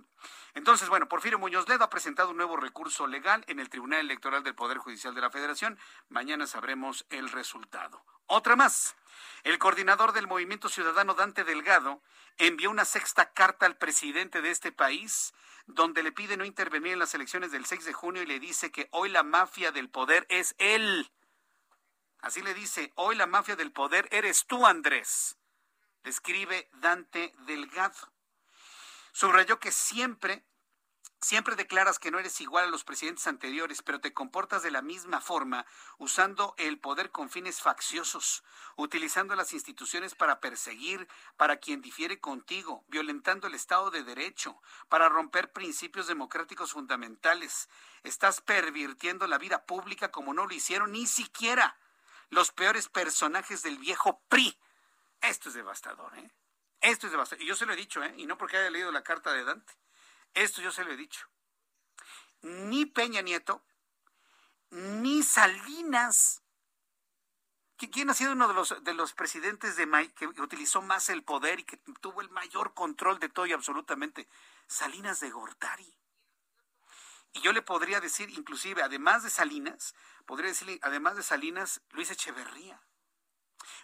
Entonces, bueno, Porfirio Muñoz Ledo ha presentado un nuevo recurso legal en el Tribunal Electoral del Poder Judicial de la Federación. Mañana sabremos el resultado. Otra más. El coordinador del Movimiento Ciudadano Dante Delgado envió una sexta carta al presidente de este país donde le pide no intervenir en las elecciones del 6 de junio y le dice que hoy la mafia del poder es él Así le dice, hoy la mafia del poder eres tú, Andrés. Describe Dante Delgado. Subrayó que siempre, siempre declaras que no eres igual a los presidentes anteriores, pero te comportas de la misma forma, usando el poder con fines facciosos, utilizando las instituciones para perseguir para quien difiere contigo, violentando el Estado de Derecho, para romper principios democráticos fundamentales. Estás pervirtiendo la vida pública como no lo hicieron ni siquiera los peores personajes del viejo PRI. Esto es devastador, ¿eh? Esto es devastador. Y yo se lo he dicho, ¿eh? Y no porque haya leído la carta de Dante. Esto yo se lo he dicho. Ni Peña Nieto, ni Salinas. ¿Quién ha sido uno de los, de los presidentes de que utilizó más el poder y que tuvo el mayor control de todo y absolutamente? Salinas de Gortari. Y yo le podría decir, inclusive, además de Salinas, podría decirle, además de Salinas, Luis Echeverría,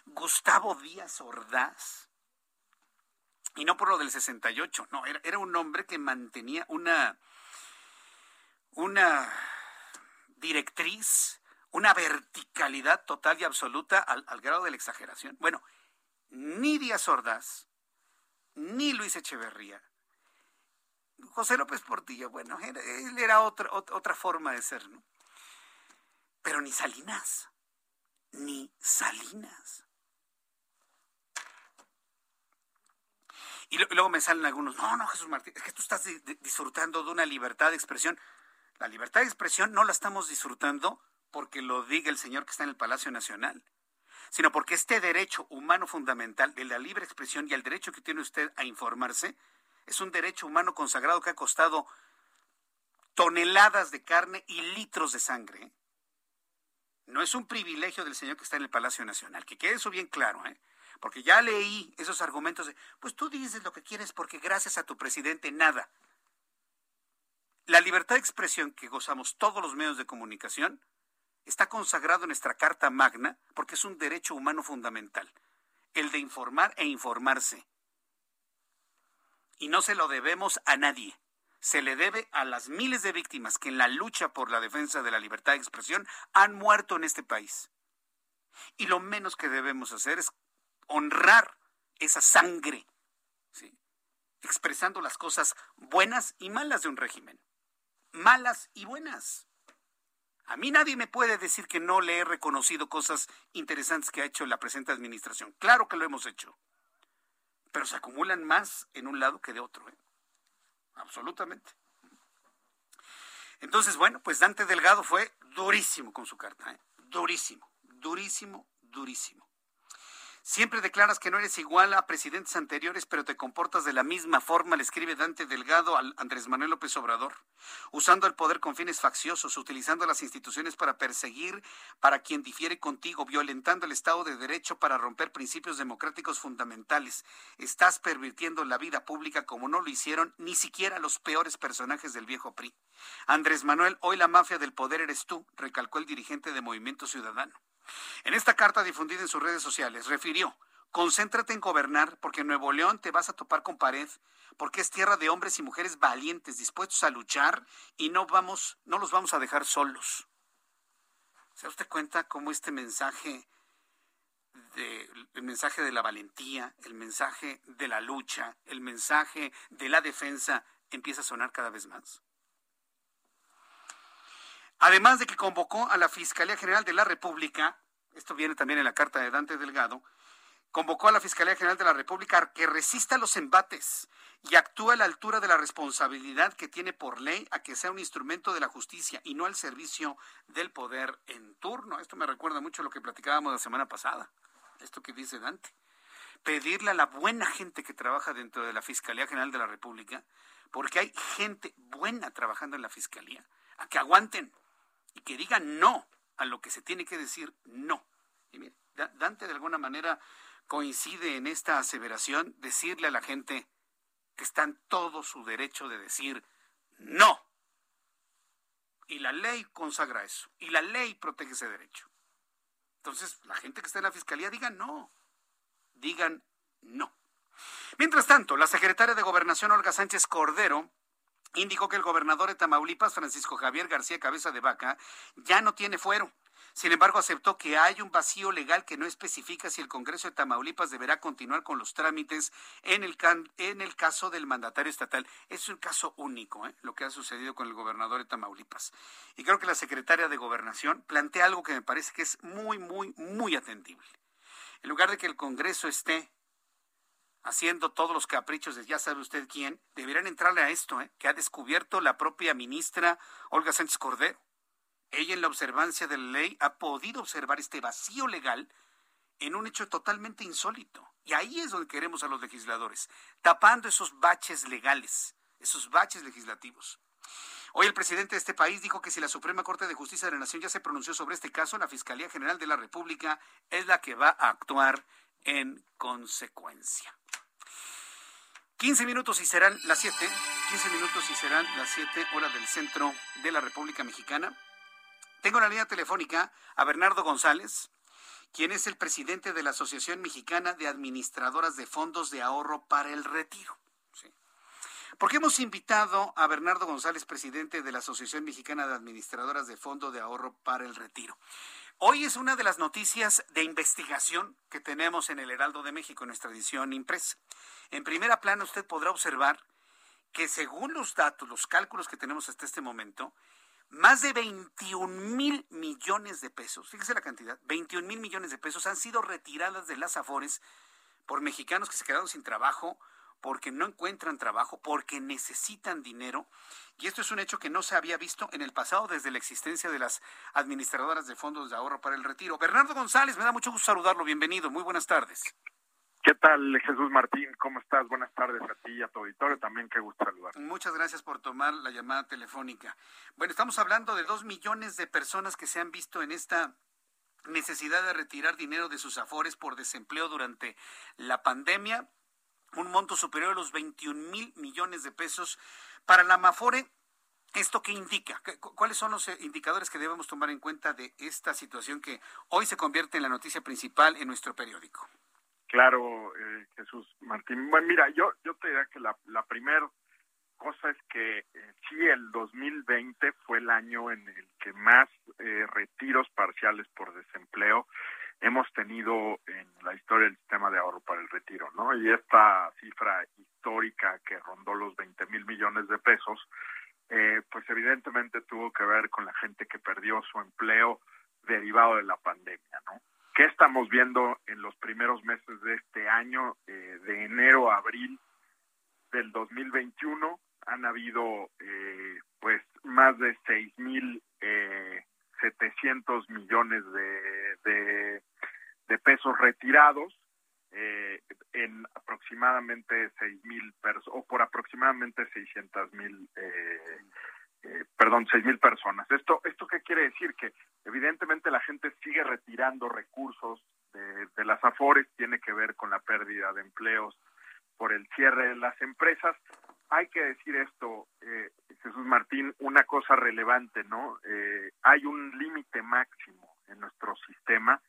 Gustavo Díaz Ordaz. Y no por lo del 68, no, era, era un hombre que mantenía una, una directriz, una verticalidad total y absoluta al, al grado de la exageración. Bueno, ni Díaz Ordaz, ni Luis Echeverría, José López Portillo, bueno, él era otra, otra forma de ser, ¿no? Pero ni Salinas, ni Salinas. Y luego me salen algunos, no, no, Jesús Martín, es que tú estás disfrutando de una libertad de expresión. La libertad de expresión no la estamos disfrutando porque lo diga el señor que está en el Palacio Nacional, sino porque este derecho humano fundamental de la libre expresión y el derecho que tiene usted a informarse es un derecho humano consagrado que ha costado toneladas de carne y litros de sangre. ¿eh? No es un privilegio del señor que está en el Palacio Nacional, que quede eso bien claro, ¿eh? porque ya leí esos argumentos de, pues tú dices lo que quieres porque gracias a tu presidente nada. La libertad de expresión que gozamos todos los medios de comunicación está consagrado en nuestra Carta Magna porque es un derecho humano fundamental, el de informar e informarse y no se lo debemos a nadie. Se le debe a las miles de víctimas que en la lucha por la defensa de la libertad de expresión han muerto en este país. Y lo menos que debemos hacer es honrar esa sangre, expresando las cosas buenas y malas de un régimen. Malas y buenas. A mí nadie me puede decir que no le he reconocido cosas interesantes que ha hecho la presente administración. Claro que lo hemos hecho pero se acumulan más en un lado que de otro. ¿eh? Absolutamente. Entonces, bueno, pues Dante Delgado fue durísimo con su carta, ¿eh? durísimo, durísimo, durísimo. Siempre declaras que no eres igual a presidentes anteriores, pero te comportas de la misma forma, le escribe Dante Delgado al Andrés Manuel López Obrador, usando el poder con fines facciosos, utilizando las instituciones para perseguir para quien difiere contigo, violentando el Estado de Derecho para romper principios democráticos fundamentales. Estás pervirtiendo la vida pública como no lo hicieron ni siquiera los peores personajes del viejo PRI. Andrés Manuel, hoy la mafia del poder eres tú, recalcó el dirigente de Movimiento Ciudadano. En esta carta difundida en sus redes sociales, refirió, concéntrate en gobernar porque en Nuevo León te vas a topar con pared, porque es tierra de hombres y mujeres valientes, dispuestos a luchar y no vamos, no los vamos a dejar solos. ¿Se da usted cuenta cómo este mensaje de, el mensaje de la valentía, el mensaje de la lucha, el mensaje de la defensa empieza a sonar cada vez más? Además de que convocó a la Fiscalía General de la República, esto viene también en la carta de Dante Delgado, convocó a la Fiscalía General de la República que resista los embates y actúe a la altura de la responsabilidad que tiene por ley a que sea un instrumento de la justicia y no al servicio del poder en turno. Esto me recuerda mucho a lo que platicábamos la semana pasada, esto que dice Dante. Pedirle a la buena gente que trabaja dentro de la Fiscalía General de la República, porque hay gente buena trabajando en la Fiscalía, a que aguanten, y que diga no a lo que se tiene que decir no. Y mire, Dante de alguna manera coincide en esta aseveración decirle a la gente que está en todo su derecho de decir no. Y la ley consagra eso. Y la ley protege ese derecho. Entonces, la gente que está en la fiscalía diga no. Digan no. Mientras tanto, la secretaria de Gobernación, Olga Sánchez Cordero, indicó que el gobernador de Tamaulipas, Francisco Javier García Cabeza de Vaca, ya no tiene fuero. Sin embargo, aceptó que hay un vacío legal que no especifica si el Congreso de Tamaulipas deberá continuar con los trámites en el, en el caso del mandatario estatal. Es un caso único, ¿eh? lo que ha sucedido con el gobernador de Tamaulipas. Y creo que la secretaria de Gobernación plantea algo que me parece que es muy, muy, muy atendible. En lugar de que el Congreso esté haciendo todos los caprichos de ya sabe usted quién, deberían entrarle a esto, ¿eh? que ha descubierto la propia ministra Olga Sánchez Cordero. Ella en la observancia de la ley ha podido observar este vacío legal en un hecho totalmente insólito. Y ahí es donde queremos a los legisladores, tapando esos baches legales, esos baches legislativos. Hoy el presidente de este país dijo que si la Suprema Corte de Justicia de la Nación ya se pronunció sobre este caso, la Fiscalía General de la República es la que va a actuar en consecuencia. 15 minutos y serán las 7. 15 minutos y serán las 7 horas del centro de la República Mexicana. Tengo en la línea telefónica a Bernardo González, quien es el presidente de la Asociación Mexicana de Administradoras de Fondos de Ahorro para el Retiro. ¿sí? ¿Por qué hemos invitado a Bernardo González, presidente de la Asociación Mexicana de Administradoras de Fondos de Ahorro para el Retiro? Hoy es una de las noticias de investigación que tenemos en el Heraldo de México, en nuestra edición impresa. En primera plana usted podrá observar que según los datos, los cálculos que tenemos hasta este momento, más de 21 mil millones de pesos, fíjese la cantidad, 21 mil millones de pesos han sido retiradas de las Afores por mexicanos que se quedaron sin trabajo, porque no encuentran trabajo, porque necesitan dinero. Y esto es un hecho que no se había visto en el pasado desde la existencia de las administradoras de fondos de ahorro para el retiro. Bernardo González, me da mucho gusto saludarlo. Bienvenido. Muy buenas tardes.
¿Qué tal, Jesús Martín? ¿Cómo estás? Buenas tardes a ti y a tu auditorio. También qué gusto saludar.
Muchas gracias por tomar la llamada telefónica. Bueno, estamos hablando de dos millones de personas que se han visto en esta necesidad de retirar dinero de sus afores por desempleo durante la pandemia un monto superior a los 21 mil millones de pesos. Para la Mafore, ¿esto qué indica? ¿Cuáles son los eh, indicadores que debemos tomar en cuenta de esta situación que hoy se convierte en la noticia principal en nuestro periódico?
Claro, eh, Jesús Martín. Bueno, mira, yo, yo te diría que la, la primera cosa es que eh, sí, el 2020 fue el año en el que más retiros parciales por desempleo hemos tenido en la historia del sistema de ahorro para el retiro, ¿no? Y esta cifra histórica que rondó los 20 mil millones de pesos, eh, pues evidentemente tuvo que ver con la gente que perdió su empleo derivado de la pandemia, ¿no? ¿Qué estamos viendo en los primeros meses de este año, eh, de enero a abril del 2021? Han habido, eh, pues, más de 6 mil eh, 700 millones de, de, pesos retirados en aproximadamente seis mil o por aproximadamente 600 mil eh, eh, perdón, seis mil personas. Esto, ¿Esto qué quiere decir? Que evidentemente la gente sigue retirando recursos de, de las AFORES, tiene que ver con la pérdida de empleos por el cierre de las empresas. Hay que decir esto, eh, Jesús Martín, una cosa relevante, ¿no? Eh, hay un límite máximo en nuestro sistema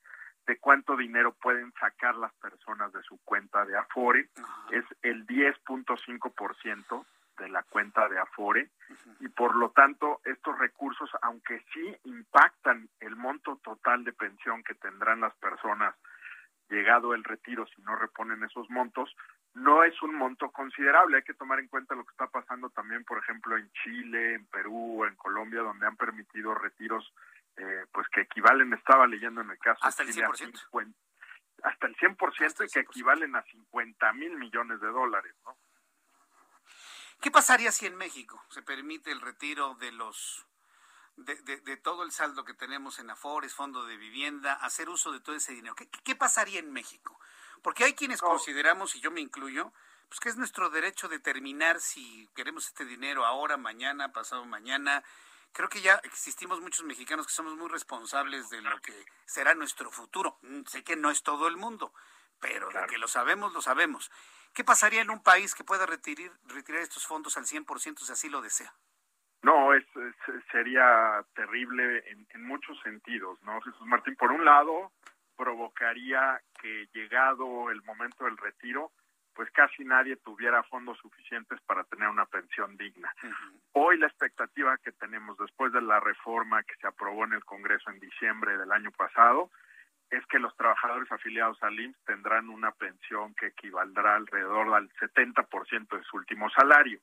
de cuánto dinero pueden sacar las personas de su cuenta de Afore. Es el 10.5% de la cuenta de Afore y por lo tanto estos recursos, aunque sí impactan el monto total de pensión que tendrán las personas llegado el retiro si no reponen esos montos, no es un monto considerable. Hay que tomar en cuenta lo que está pasando también, por ejemplo, en Chile, en Perú, en Colombia, donde han permitido retiros eh, pues que equivalen, estaba leyendo en el caso
hasta
de
Chile, el 100%.
hasta el 100% y que equivalen a 50 mil millones de dólares, ¿no?
¿Qué pasaría si en México se permite el retiro de los de, de, todo el saldo que tenemos en Afores, Fondo de Vivienda, hacer uso de todo ese dinero? ¿Qué, qué pasaría en México? Porque hay quienes consideramos, y yo me incluyo, pues que es nuestro derecho determinar si queremos este dinero ahora, mañana, pasado mañana. Creo que ya existimos muchos mexicanos que somos muy responsables de lo que será nuestro futuro. Mm, sé que no es todo el mundo, pero de que lo sabemos, lo sabemos. ¿Qué pasaría en un país que pueda retirar, retirar estos fondos al 100% si así lo desea?
No, es, sería terrible en, en, muchos sentidos, ¿no, Jesús Martín? Por un lado, provocaría que llegado el momento del retiro, pues casi nadie tuviera fondos suficientes para tener una pensión digna. Hoy la expectativa que tenemos después de la reforma que se aprobó en el Congreso en diciembre del año pasado es que los trabajadores afiliados al IMSS tendrán una pensión que equivaldrá alrededor del 70% de su último salario.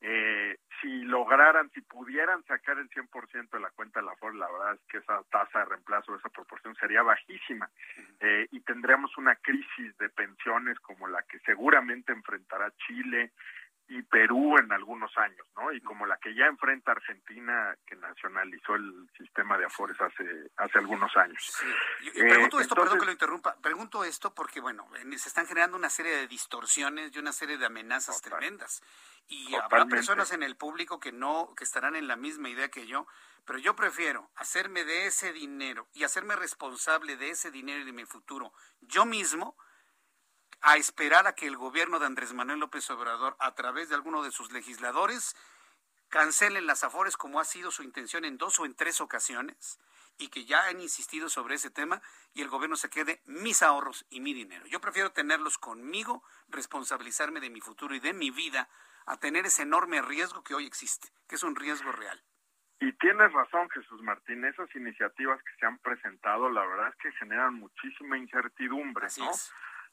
Eh, si lograran, si pudieran sacar el 100% de la cuenta de la FOR, la verdad es que esa tasa de reemplazo, esa proporción sería bajísima. Eh, y tendríamos una crisis de pensiones como la que seguramente enfrentará Chile, y Perú en algunos años, ¿no? Y como la que ya enfrenta Argentina, que nacionalizó el sistema de Afores hace hace algunos años.
Y, pregunto eh, esto, perdón que lo interrumpa, pregunto esto porque, bueno, se están generando una serie de distorsiones y una serie de amenazas tremendas. Y habrá personas en el público que no, que estarán en la misma idea que yo, pero yo prefiero hacerme de ese dinero y hacerme responsable de ese dinero y de mi futuro yo mismo, a esperar a que el gobierno de Andrés Manuel López Obrador, a través de alguno de sus legisladores, cancelen las afores como ha sido su intención en dos o en tres ocasiones y que ya han insistido sobre ese tema y el gobierno se quede mis ahorros y mi dinero. Yo prefiero tenerlos conmigo, responsabilizarme de mi futuro y de mi vida, a tener ese enorme riesgo que hoy existe, que es un riesgo real.
Y tienes razón, Jesús Martín, esas iniciativas que se han presentado, la verdad es que generan muchísima incertidumbre, ¿no?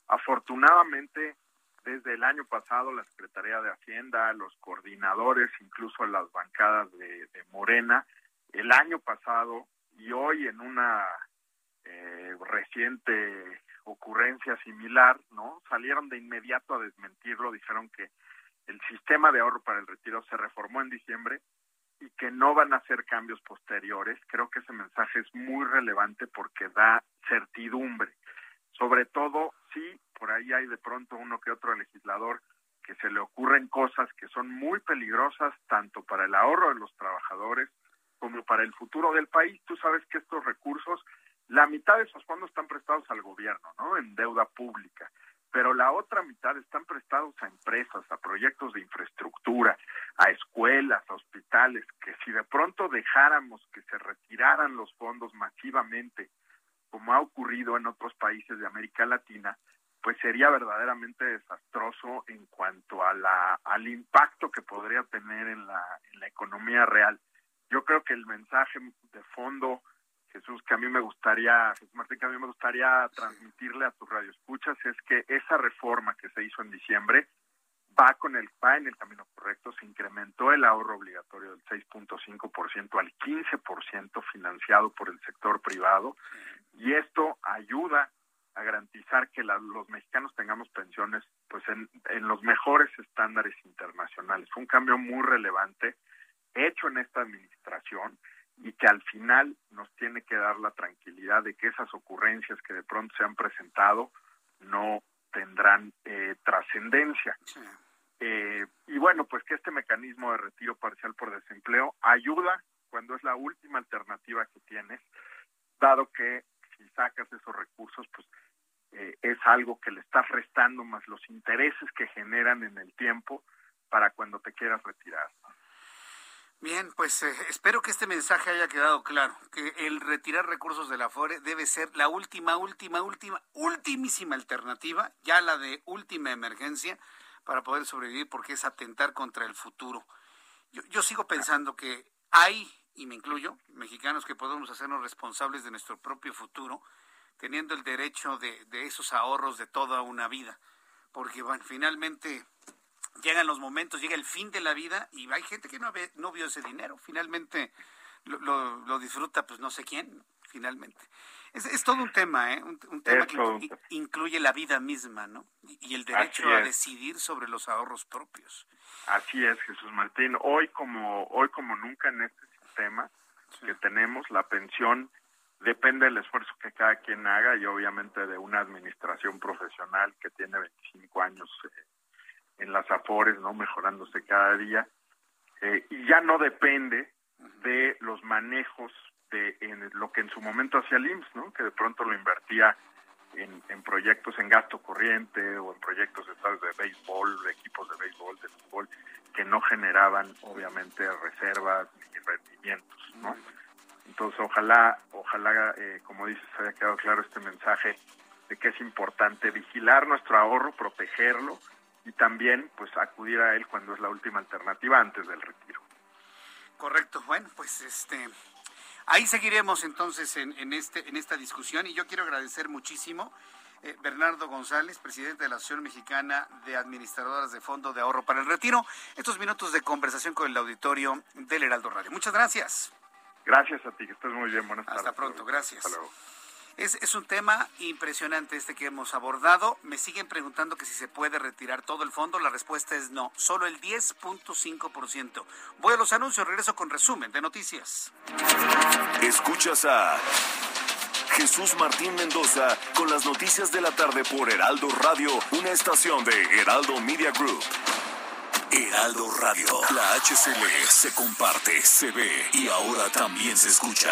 Afortunadamente, desde el año pasado, la Secretaría de Hacienda, los coordinadores, incluso las bancadas de, Morena, el año pasado y hoy en una eh, reciente ocurrencia similar, ¿no? Salieron de inmediato a desmentirlo, dijeron que el sistema de ahorro para el retiro se reformó en diciembre y que no van a hacer cambios posteriores. Creo que ese mensaje es muy relevante porque da certidumbre. Sobre todo si por ahí hay de pronto uno que otro legislador que se le ocurren cosas que son muy peligrosas tanto para el ahorro de los trabajadores como para el futuro del país. Tú sabes que estos recursos, la mitad de esos fondos están prestados al gobierno, ¿no? En deuda pública pero la otra mitad están prestados a empresas, a proyectos de infraestructura, a escuelas, a hospitales, que si de pronto dejáramos que se retiraran los fondos masivamente, como ha ocurrido en otros países de América Latina, pues sería verdaderamente desastroso en cuanto a la, al impacto que podría tener en la, en la economía real. Yo creo que el mensaje de fondo Jesús, que a mí me gustaría, Jesús Martín, que a mí me gustaría transmitirle a tus radioescuchas es que esa reforma que se hizo en diciembre va con el va en el camino correcto, se incrementó el ahorro obligatorio del 6.5% al 15% financiado por el sector privado y esto ayuda a garantizar que los mexicanos tengamos pensiones pues en, en los mejores estándares internacionales. Fue un cambio muy relevante hecho en esta administración y que al final nos tiene que dar la tranquilidad de que esas ocurrencias que de pronto se han presentado no tendrán eh, trascendencia. Eh, y bueno, pues que este mecanismo de retiro parcial por desempleo ayuda cuando es la última alternativa que tienes, dado que si sacas esos recursos, pues eh, es algo que le estás restando más los intereses que generan en el tiempo para cuando te quieras retirar.
Bien, pues eh, espero que este mensaje haya quedado claro, que el retirar recursos de la FORE debe ser la última, última, última, ultimísima alternativa, ya la de última emergencia, para poder sobrevivir, porque es atentar contra el futuro. Yo, yo sigo pensando que hay, y me incluyo, mexicanos que podemos hacernos responsables de nuestro propio futuro, teniendo el derecho de, de esos ahorros de toda una vida, porque bueno, finalmente llegan los momentos, llega el fin de la vida y hay gente que no, ve, no vio ese dinero, finalmente lo, lo, lo, disfruta pues no sé quién, finalmente. Es, es todo un tema, ¿eh? un, un tema que in, incluye la vida misma, ¿no? Y, y el derecho a decidir sobre los ahorros propios.
Así es, Jesús Martín. Hoy como, hoy como nunca en este sí. que tenemos, la pensión depende del esfuerzo que cada quien haga y obviamente de una administración profesional que tiene 25 años eh, en las afores, ¿no? Mejorándose cada día. Eh, y ya no depende de los manejos de en lo que en su momento hacía el IMSS, ¿no? Que de pronto lo invertía en, en proyectos en gasto corriente o en proyectos ¿sabes? de béisbol, equipos de béisbol, de fútbol, que no generaban obviamente reservas ni rendimientos, ¿no? Entonces, ojalá, ojalá, eh, como dices, haya quedado claro este mensaje de que es importante vigilar nuestro ahorro, protegerlo y también, pues, acudir a él cuando es la última alternativa antes del retiro.
Correcto. Bueno, pues, este, ahí seguiremos entonces en, en este, en esta discusión y yo quiero agradecer muchísimo. Eh, Bernardo González, presidente de la Asociación Mexicana de Administradoras de Fondo de Ahorro para el Retiro, estos minutos de conversación con el auditorio del Heraldo Radio. Muchas gracias.
Gracias a ti, que estés muy bien. Buenas
Hasta
tardes.
Hasta pronto, gracias.
Hasta luego.
Es, un tema impresionante este que hemos abordado. Me siguen preguntando que si se puede retirar todo el fondo. La respuesta es no, solo el 10.5%. Voy a los anuncios, regreso con resumen de noticias.
Escuchas a Jesús Martín Mendoza con las noticias de la tarde por Heraldo Radio, una estación de Heraldo Media Group. Heraldo Radio. La HCL se comparte, se ve y ahora también se escucha.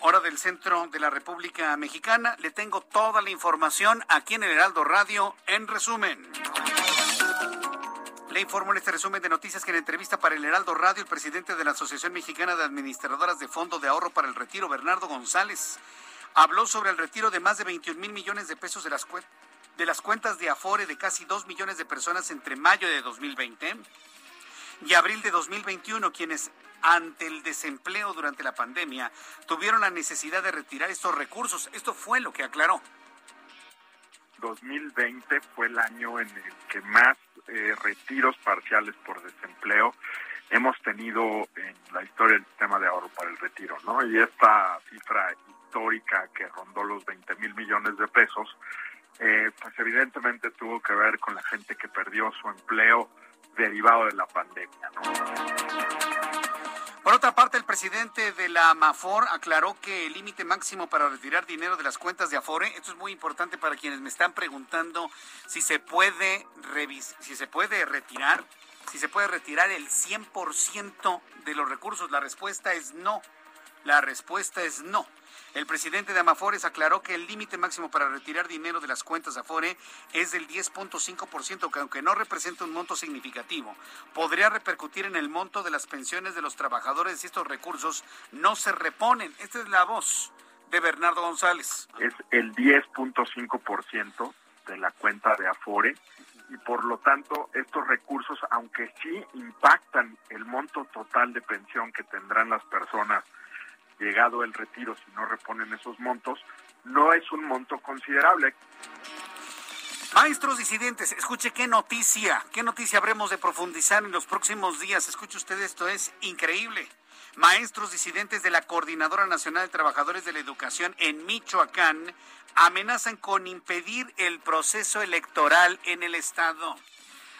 Hora del centro de la República Mexicana. Le tengo toda la información aquí en el Heraldo Radio en resumen. Le informo en este resumen de noticias que en entrevista para el Heraldo Radio, el presidente de la Asociación Mexicana de Administradoras de Fondo de Ahorro para el Retiro, Bernardo González, habló sobre el retiro de más de 21 mil millones de pesos de las, cuentas de Afore de casi 2 millones de personas entre mayo de 2020 y abril de 2021, quienes ante el desempleo durante la pandemia tuvieron la necesidad de retirar estos recursos. Esto fue lo que aclaró.
2020 fue el año en el que más eh, retiros parciales por desempleo hemos tenido en la historia del sistema de ahorro para el retiro, ¿no? Y esta cifra histórica que rondó los 20 mil millones de pesos, eh, pues evidentemente tuvo que ver con la gente que perdió su empleo derivado de la pandemia, ¿no?
Por otra parte, el presidente de la AMAFOR aclaró que el límite máximo para retirar dinero de las cuentas de Afore, esto es muy importante para quienes me están preguntando si se puede si se puede retirar, si se puede retirar el 100% de los recursos. La respuesta es no. La respuesta es no. El presidente de Amafores aclaró que el límite máximo para retirar dinero de las cuentas Afore es del 10.5%, que aunque no representa un monto significativo, podría repercutir en el monto de las pensiones de los trabajadores si estos recursos no se reponen. Esta es la voz de Bernardo González.
Es el 10.5% de la cuenta de Afore y por lo tanto estos recursos, aunque sí impactan el monto total de pensión que tendrán las personas llegado el retiro si no reponen esos montos, no es un monto considerable.
Maestros disidentes, escuche qué noticia, qué noticia habremos de profundizar en los próximos días. Escuche usted, esto es increíble. Maestros disidentes de la Coordinadora Nacional de Trabajadores de la Educación en Michoacán amenazan con impedir el proceso electoral en el Estado.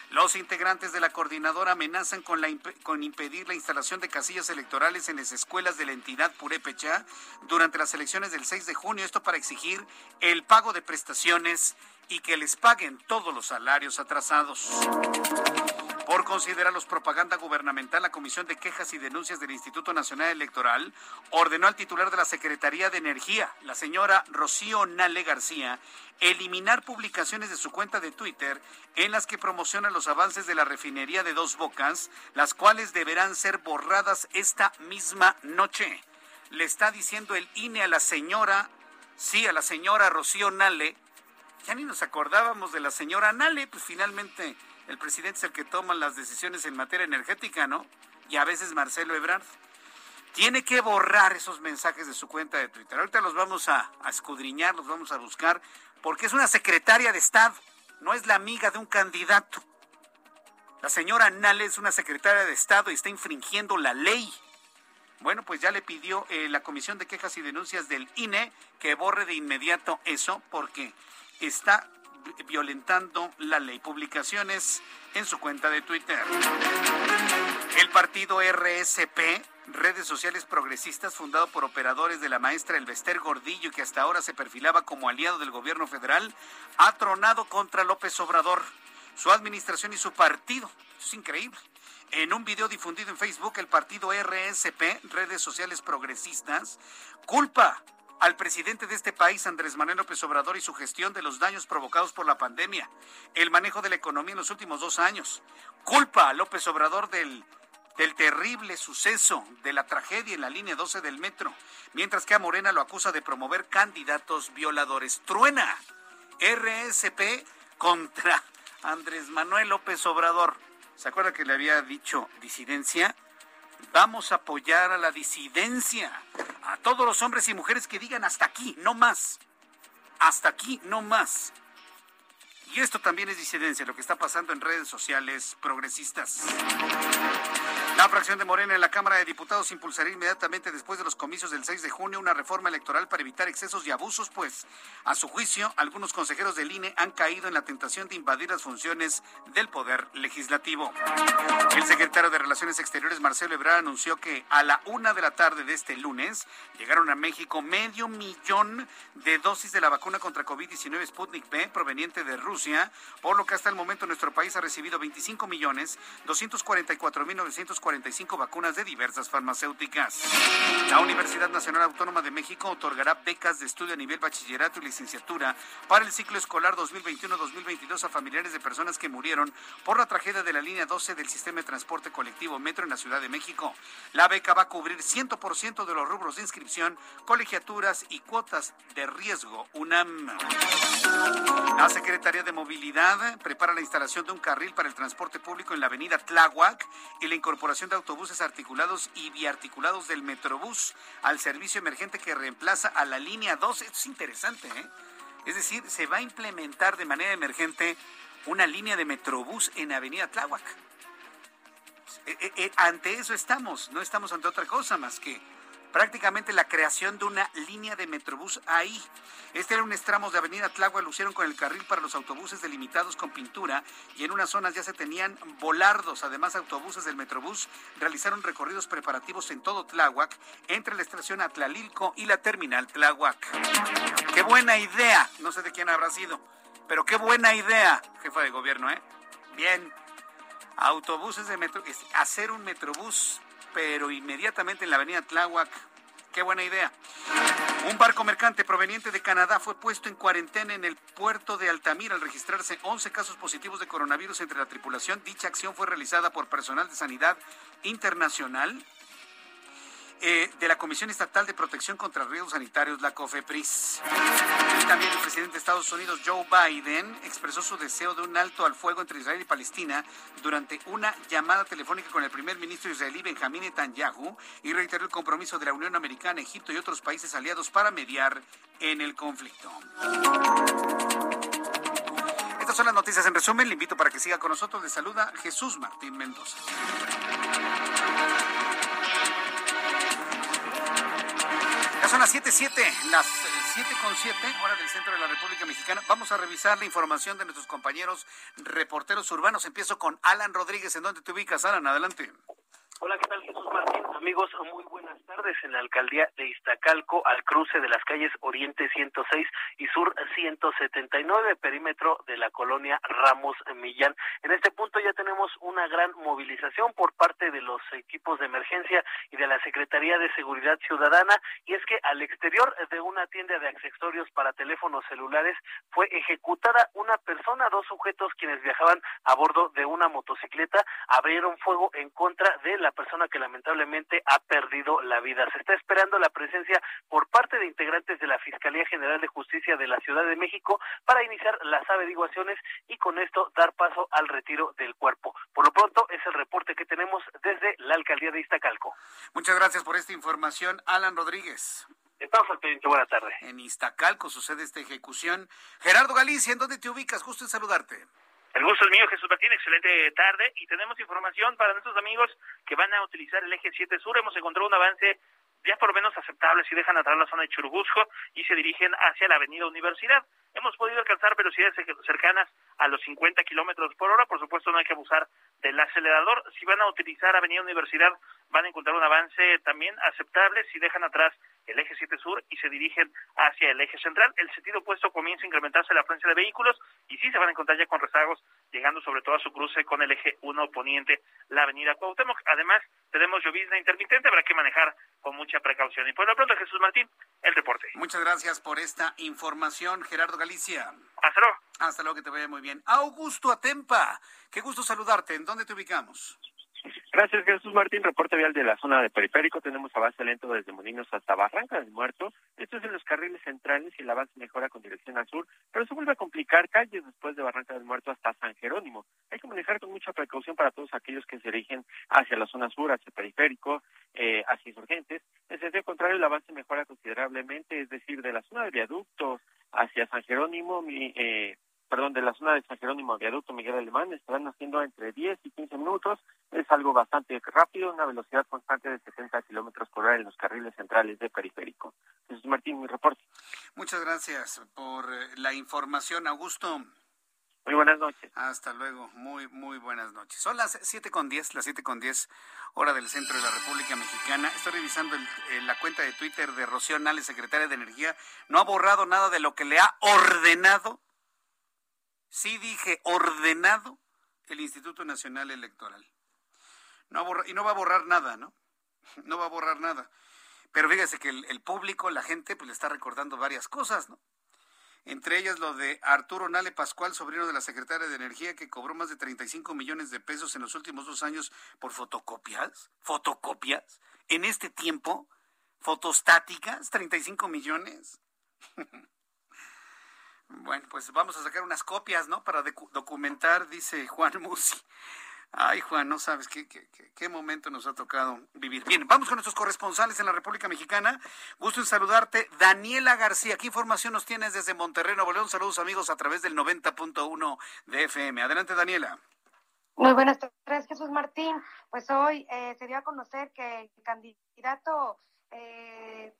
Los integrantes de la coordinadora amenazan con, con impedir la instalación de casillas electorales en las escuelas de la entidad Purépecha durante las elecciones del 6 de junio, esto para exigir el pago de prestaciones y que les paguen todos los salarios atrasados. Por considerarlos propaganda gubernamental, la Comisión de Quejas y Denuncias del Instituto Nacional Electoral ordenó al titular de la Secretaría de Energía, la señora Rocío Nale García, eliminar publicaciones de su cuenta de Twitter en las que promociona los avances de la refinería de Dos Bocas, las cuales deberán ser borradas esta misma noche. Le está diciendo el INE a la señora, sí, a la señora Rocío Nale, ya ni nos acordábamos de la señora Nale, pues finalmente el presidente es el que toma las decisiones en materia energética, ¿no? Y a veces Marcelo Ebrard. Tiene que borrar esos mensajes de su cuenta de Twitter. Ahorita los vamos a, escudriñar, los vamos a buscar, porque es una secretaria de Estado, no es la amiga de un candidato. La señora Nale es una secretaria de Estado y está infringiendo la ley. Bueno, pues ya le pidió eh, la Comisión de Quejas y Denuncias del INE que borre de inmediato eso porque está violentando la ley. Publicaciones en su cuenta de Twitter. El partido RSP, redes sociales progresistas fundado por operadores de la maestra Elvester Gordillo, que hasta ahora se perfilaba como aliado del gobierno federal, ha tronado contra López Obrador, su administración y su partido. es increíble. En un video difundido en Facebook, el partido RSP, redes sociales progresistas, culpa al presidente de este país, Andrés Manuel López Obrador, y su gestión de los daños provocados por la pandemia, el manejo de la economía en los últimos dos años. Culpa a López Obrador del, del terrible suceso de la tragedia en la línea 12 del metro, mientras que a Morena lo acusa de promover candidatos violadores. Truena RSP contra Andrés Manuel López Obrador. ¿Se acuerda que le había dicho disidencia? Vamos a apoyar a la disidencia, a todos los hombres y mujeres que digan hasta aquí, no más. Hasta aquí, no más. Y esto también es disidencia, lo que está pasando en redes sociales progresistas. La fracción de Morena en la Cámara de Diputados impulsará inmediatamente después de los comicios del 6 de junio una reforma electoral para evitar excesos y abusos, pues, a su juicio, algunos consejeros del INE han caído en la tentación de invadir las funciones del Poder Legislativo. El secretario de Relaciones Exteriores, Marcelo Ebrard, anunció que a la una de la tarde de este lunes llegaron a México medio millón de dosis de la vacuna contra COVID-19 Sputnik B proveniente de Rusia, por lo que hasta el momento nuestro país ha recibido 25 millones 244 mil 45 vacunas de diversas farmacéuticas. La Universidad Nacional Autónoma de México otorgará becas de estudio a nivel bachillerato y licenciatura para el ciclo escolar 2021-2022 a familiares de personas que murieron por la tragedia de la línea 12 del sistema de transporte colectivo Metro en la Ciudad de México. La beca va a cubrir 100% de los rubros de inscripción, colegiaturas y cuotas de riesgo UNAM. La Secretaría de Movilidad prepara la instalación de un carril para el transporte público en la avenida Tláhuac y la incorporación de autobuses articulados y biarticulados del Metrobús al servicio emergente que reemplaza a la línea 2. Esto es interesante, ¿eh? Es decir, se va a implementar de manera emergente una línea de Metrobús en Avenida Tláhuac. Eh, eh, eh, ante eso estamos, no estamos ante otra cosa más que prácticamente la creación de una línea de Metrobús ahí. Este era un extremo de Avenida Tláhuac, lo hicieron con el carril para los autobuses delimitados con pintura y en unas zonas ya se tenían volardos. Además, autobuses del Metrobús realizaron recorridos preparativos en todo Tláhuac, entre la estación Atlalilco y la terminal Tláhuac. ¡Qué buena idea! No sé de quién habrá sido, pero qué buena idea, jefa de gobierno, ¿eh? Bien. Autobuses de metro, hacer un Metrobús pero inmediatamente en la avenida Tláhuac Qué buena idea. Un barco mercante proveniente de Canadá fue puesto en cuarentena en el puerto de Altamira al registrarse 11 casos positivos de coronavirus entre la tripulación. Dicha acción fue realizada por personal de sanidad internacional eh, de la Comisión Estatal de Protección contra Riesgos Sanitarios, la COFEPRIS. Y también el presidente de Estados Unidos, Joe Biden, expresó su deseo de un alto al fuego entre Israel y Palestina durante una llamada telefónica con el primer ministro israelí Benjamín Netanyahu y reiteró el compromiso de la Unión Americana, Egipto y otros países aliados para mediar en el conflicto. Estas son las noticias en resumen. Le invito para que siga con nosotros. Le saluda Jesús Martín Mendoza. Ya son las 7.7, las 7 con 7, hora del centro de la República Mexicana. Vamos a revisar la información de nuestros compañeros reporteros urbanos. Empiezo con Alan Rodríguez. ¿En dónde te ubicas, Alan? Adelante.
Hola, ¿qué tal Jesús Martín? Amigos, muy buenas tardes. En la alcaldía de Iztacalco, al cruce de las calles Oriente 106 y Sur 179, perímetro de la colonia Ramos Millán. En este punto ya tenemos una gran movilización por parte de los equipos de emergencia y de la Secretaría de Seguridad Ciudadana. Y es que al exterior de una tienda de accesorios para teléfonos celulares fue ejecutada una persona, dos sujetos quienes viajaban a bordo de una motocicleta, abrieron fuego en contra de la persona que lamentablemente ha perdido la vida. Se está esperando la presencia por parte de integrantes de la Fiscalía General de Justicia de la Ciudad de México para iniciar las averiguaciones y con esto dar paso al retiro del cuerpo. Por lo pronto es el reporte que tenemos desde la alcaldía de Iztacalco.
Muchas gracias por esta información, Alan Rodríguez.
Estamos al pendiente, buena tarde.
En Iztacalco sucede esta ejecución. Gerardo Galicia, ¿en dónde te ubicas? Justo en saludarte.
El gusto es mío, Jesús Martín. Excelente tarde. Y tenemos información para nuestros amigos que van a utilizar el eje 7 Sur. Hemos encontrado un avance ya por lo menos aceptable si dejan atrás la zona de Churubusco y se dirigen hacia la avenida Universidad. Hemos podido alcanzar velocidades cercanas a los 50 kilómetros por hora. Por supuesto, no hay que abusar del acelerador. Si van a utilizar Avenida Universidad, van a encontrar un avance también aceptable si dejan atrás el eje 7 sur y se dirigen hacia el eje central. El sentido opuesto comienza a incrementarse la afluencia de vehículos y sí se van a encontrar ya con rezagos, llegando sobre todo a su cruce con el eje 1 poniente, la avenida Cuauhtémoc. Además, tenemos llovizna intermitente, habrá que manejar con mucha precaución. Y por lo pronto, Jesús Martín, el reporte.
Muchas gracias por esta información, Gerardo Galicia.
Hasta luego.
Hasta luego, que te vaya muy bien. Augusto Atempa, qué gusto saludarte. ¿En dónde te ubicamos?
Gracias, Jesús Martín. Reporte vial de la zona de periférico. Tenemos avance lento desde Molinos hasta Barranca del Muerto. Esto es en los carriles centrales y el avance mejora con dirección al sur, pero se vuelve a complicar calles después de Barranca del Muerto hasta San Jerónimo. Hay que manejar con mucha precaución para todos aquellos que se dirigen hacia la zona sur, hacia el periférico, eh, hacia insurgentes. En sentido contrario, el avance mejora considerablemente, es decir, de la zona de viaductos hacia San Jerónimo, mi, eh, perdón, de la zona de San Jerónimo Viaducto Miguel Alemán estarán haciendo entre 10 y 15 minutos. Es algo bastante rápido, una velocidad constante de 70 kilómetros por hora en los carriles centrales de periférico. Jesús Martín, mi reporte.
Muchas gracias por eh, la información, Augusto.
Muy buenas noches.
Hasta luego. Muy, muy buenas noches. Son las siete con diez, las siete con diez, hora del centro de la República Mexicana. Estoy revisando el, la cuenta de Twitter de Rocío Nales, secretaria de Energía. No ha borrado nada de lo que le ha ordenado sí dije ordenado el Instituto Nacional Electoral. No y no va a borrar nada, ¿no? [LAUGHS] No va a borrar nada. Pero fíjese que el, público, la gente, pues le está recordando varias cosas, ¿no? Entre ellas lo de Arturo Nale Pascual, sobrino de la secretaria de Energía, que cobró más de 35 millones de pesos en los últimos dos años por fotocopias. ¿Fotocopias? En este tiempo, fotostáticas, 35 millones. [LAUGHS] Bueno, pues vamos a sacar unas copias, ¿no? Para documentar, dice Juan [LAUGHS] Musi. Ay, Juan, no sabes qué, qué, qué, momento nos ha tocado vivir. Bien, vamos con nuestros corresponsales en la República Mexicana. Gusto en saludarte. Daniela García, ¿qué información nos tienes desde Monterrey, Nuevo León? Saludos, amigos, a través del 90.1 de FM. Adelante, Daniela.
Muy buenas tardes, Jesús Martín. Pues hoy eh, se dio a conocer que el candidato eh,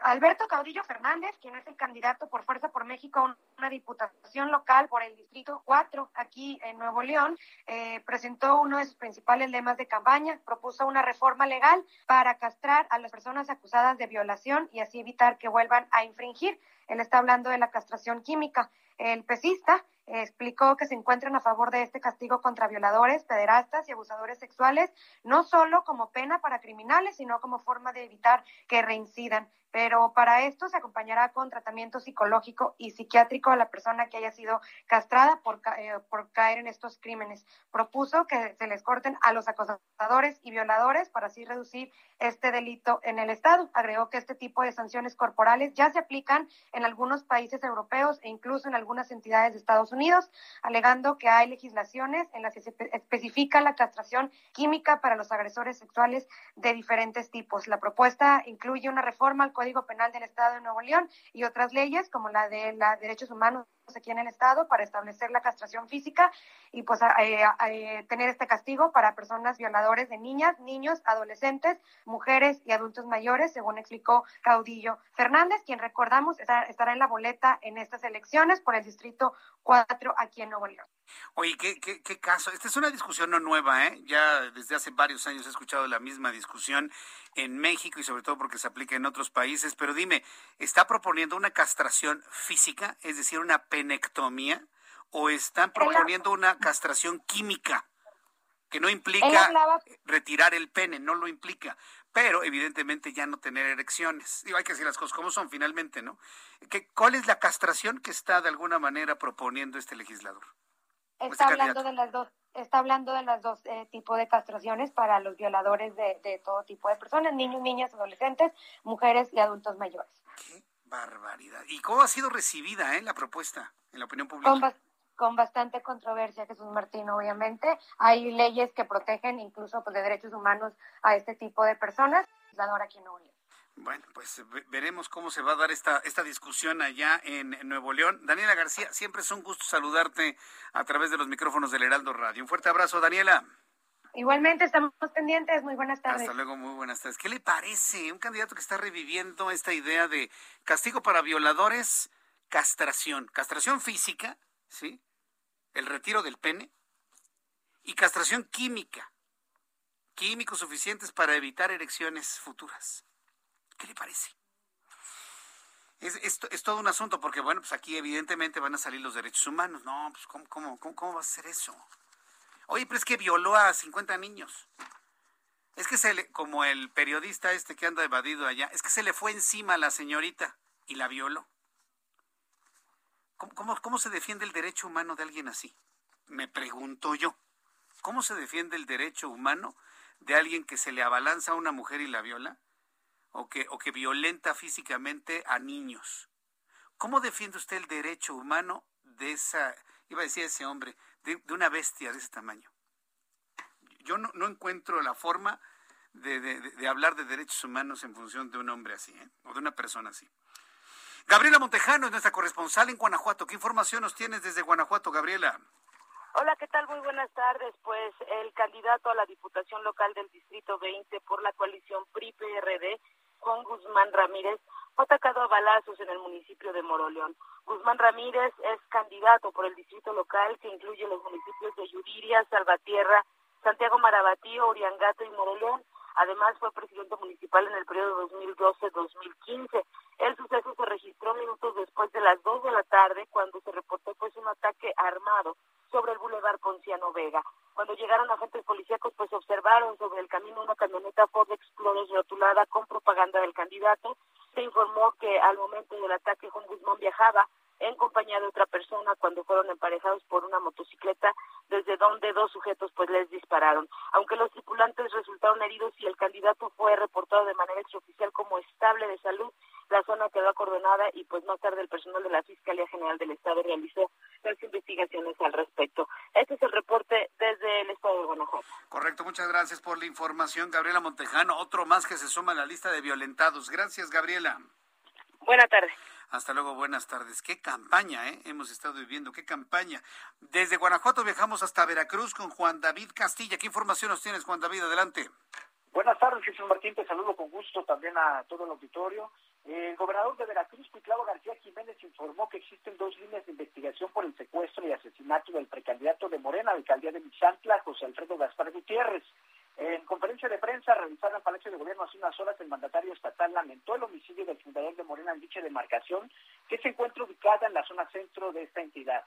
Alberto Caudillo Fernández, quien es el candidato por Fuerza por México a una diputación local por el Distrito 4 aquí en Nuevo León, eh, presentó uno de sus principales lemas de campaña, propuso una reforma legal para castrar a las personas acusadas de violación y así evitar que vuelvan a infringir. Él está hablando de la castración química. El pesista explicó que se encuentran a favor de este castigo contra violadores, pederastas y abusadores sexuales, no solo como pena para criminales, sino como forma de evitar que reincidan pero para esto se acompañará con tratamiento psicológico y psiquiátrico a la persona que haya sido castrada por, eh, por caer en estos crímenes. Propuso que se les corten a los acosadores y violadores para así reducir este delito en el Estado. Agregó que este tipo de sanciones corporales ya se aplican en algunos países europeos e incluso en algunas entidades de Estados Unidos, alegando que hay legislaciones en las que se especifica la castración química para los agresores sexuales de diferentes tipos. La propuesta incluye una reforma al Código Código Penal del Estado de Nuevo León y otras leyes como la de los derechos humanos aquí en el Estado para establecer la castración física y pues eh, eh, tener este castigo para personas violadores de niñas, niños, adolescentes, mujeres y adultos mayores, según explicó Caudillo Fernández, quien recordamos estará en la boleta en estas elecciones por el Distrito 4 aquí en Nuevo León.
Oye, ¿qué, qué, qué caso? Esta es una discusión no nueva, ¿eh? Ya desde hace varios años he escuchado la misma discusión en México y sobre todo porque se aplica en otros países. Pero dime, ¿está proponiendo una castración física, es decir, una penectomía, o están proponiendo una castración química? que no implica retirar el pene, no lo implica, pero evidentemente ya no tener erecciones. Digo, hay que decir las cosas como son finalmente, ¿no? ¿Qué, ¿Cuál es la castración que está de alguna manera proponiendo este legislador?
Está este hablando de las dos está hablando de los dos eh, tipos de castraciones para los violadores de, todo tipo de personas, niños, niñas, adolescentes, mujeres y adultos mayores.
Qué barbaridad. ¿Y cómo ha sido recibida eh, la propuesta en la opinión pública?
Con, bastante controversia, Jesús Martín, obviamente. Hay leyes que protegen incluso pues, de derechos humanos a este tipo de personas. en Nuevo
bueno, pues veremos cómo se va a dar esta, esta discusión allá en, Nuevo León. Daniela García, siempre es un gusto saludarte a través de los micrófonos del Heraldo Radio. Un fuerte abrazo, Daniela.
Igualmente, estamos pendientes. Muy buenas tardes.
Hasta luego, muy buenas tardes. ¿Qué le parece? Un candidato que está reviviendo esta idea de castigo para violadores, castración. Castración física, ¿sí? El retiro del pene. Y castración química. Químicos suficientes para evitar erecciones futuras. ¿Qué le parece? Es, es, todo un asunto porque, bueno, pues aquí evidentemente van a salir los derechos humanos. No, pues ¿cómo, cómo, cómo, va a ser eso? Oye, pero es que violó a 50 niños. Es que se le, como el periodista este que anda evadido allá, es que se le fue encima a la señorita y la violó. ¿Cómo, cómo, cómo se defiende el derecho humano de alguien así? Me pregunto yo. ¿Cómo se defiende el derecho humano de alguien que se le abalanza a una mujer y la viola? o que, o que violenta físicamente a niños. ¿Cómo defiende usted el derecho humano de esa, iba a decir ese hombre, de, una bestia de ese tamaño? Yo no, no encuentro la forma de, de, hablar de derechos humanos en función de un hombre así, ¿eh? o de una persona así. Gabriela Montejano es nuestra corresponsal en Guanajuato. ¿Qué información nos tienes desde Guanajuato, Gabriela?
Hola, ¿qué tal? Muy buenas tardes. Pues el candidato a la Diputación Local del Distrito 20 por la coalición PRI-PRD Juan Guzmán Ramírez fue atacado a balazos en el municipio de Moroleón. Guzmán Ramírez es candidato por el distrito local que incluye los municipios de Yuriria, Salvatierra, Santiago Marabatío, Oriangato y Moroleón. Además, fue presidente municipal en el periodo 2012-2015. El suceso se registró minutos después de las 2 de la tarde, cuando se reportó pues un ataque armado sobre el bulevar Ponciano Vega. Cuando llegaron agentes policíacos, pues observaron sobre el camino una camioneta Ford Explorer rotulada con propaganda del candidato. Se informó que al momento del ataque Juan Guzmán viajaba en compañía de otra persona cuando fueron emparejados por una motocicleta desde donde dos sujetos pues les dispararon. Aunque los tripulantes resultaron heridos y el candidato fue reportado de manera extraoficial como estable de salud, la zona quedó acordonada y pues más tarde el personal de la Fiscalía General del Estado realizó las investigaciones al respecto. Este es el reporte desde el Estado de Guanajuato.
Correcto, muchas gracias por la información, Gabriela Montejano. Otro más que se suma a la lista de violentados. Gracias, Gabriela.
Buenas tardes.
Hasta luego, buenas tardes. Qué campaña, ¿eh? Hemos estado viviendo, qué campaña. Desde Guanajuato viajamos hasta Veracruz con Juan David Castilla. ¿Qué información nos tienes, Juan David? Adelante.
Buenas tardes, Jesús Martín. Te saludo con gusto también a todo el auditorio. El gobernador de Veracruz, Cuitlavo García Jiménez, informó que existen dos líneas de investigación por el secuestro y asesinato del precandidato de Morena, alcaldía de Mixantla, José Alfredo Gaspar Gutiérrez. En conferencia de prensa realizada en Palacio de Gobierno hace unas horas, el mandatario estatal lamentó el homicidio del fundador de Morena en dicha demarcación, que se encuentra ubicada en la zona centro de esta entidad.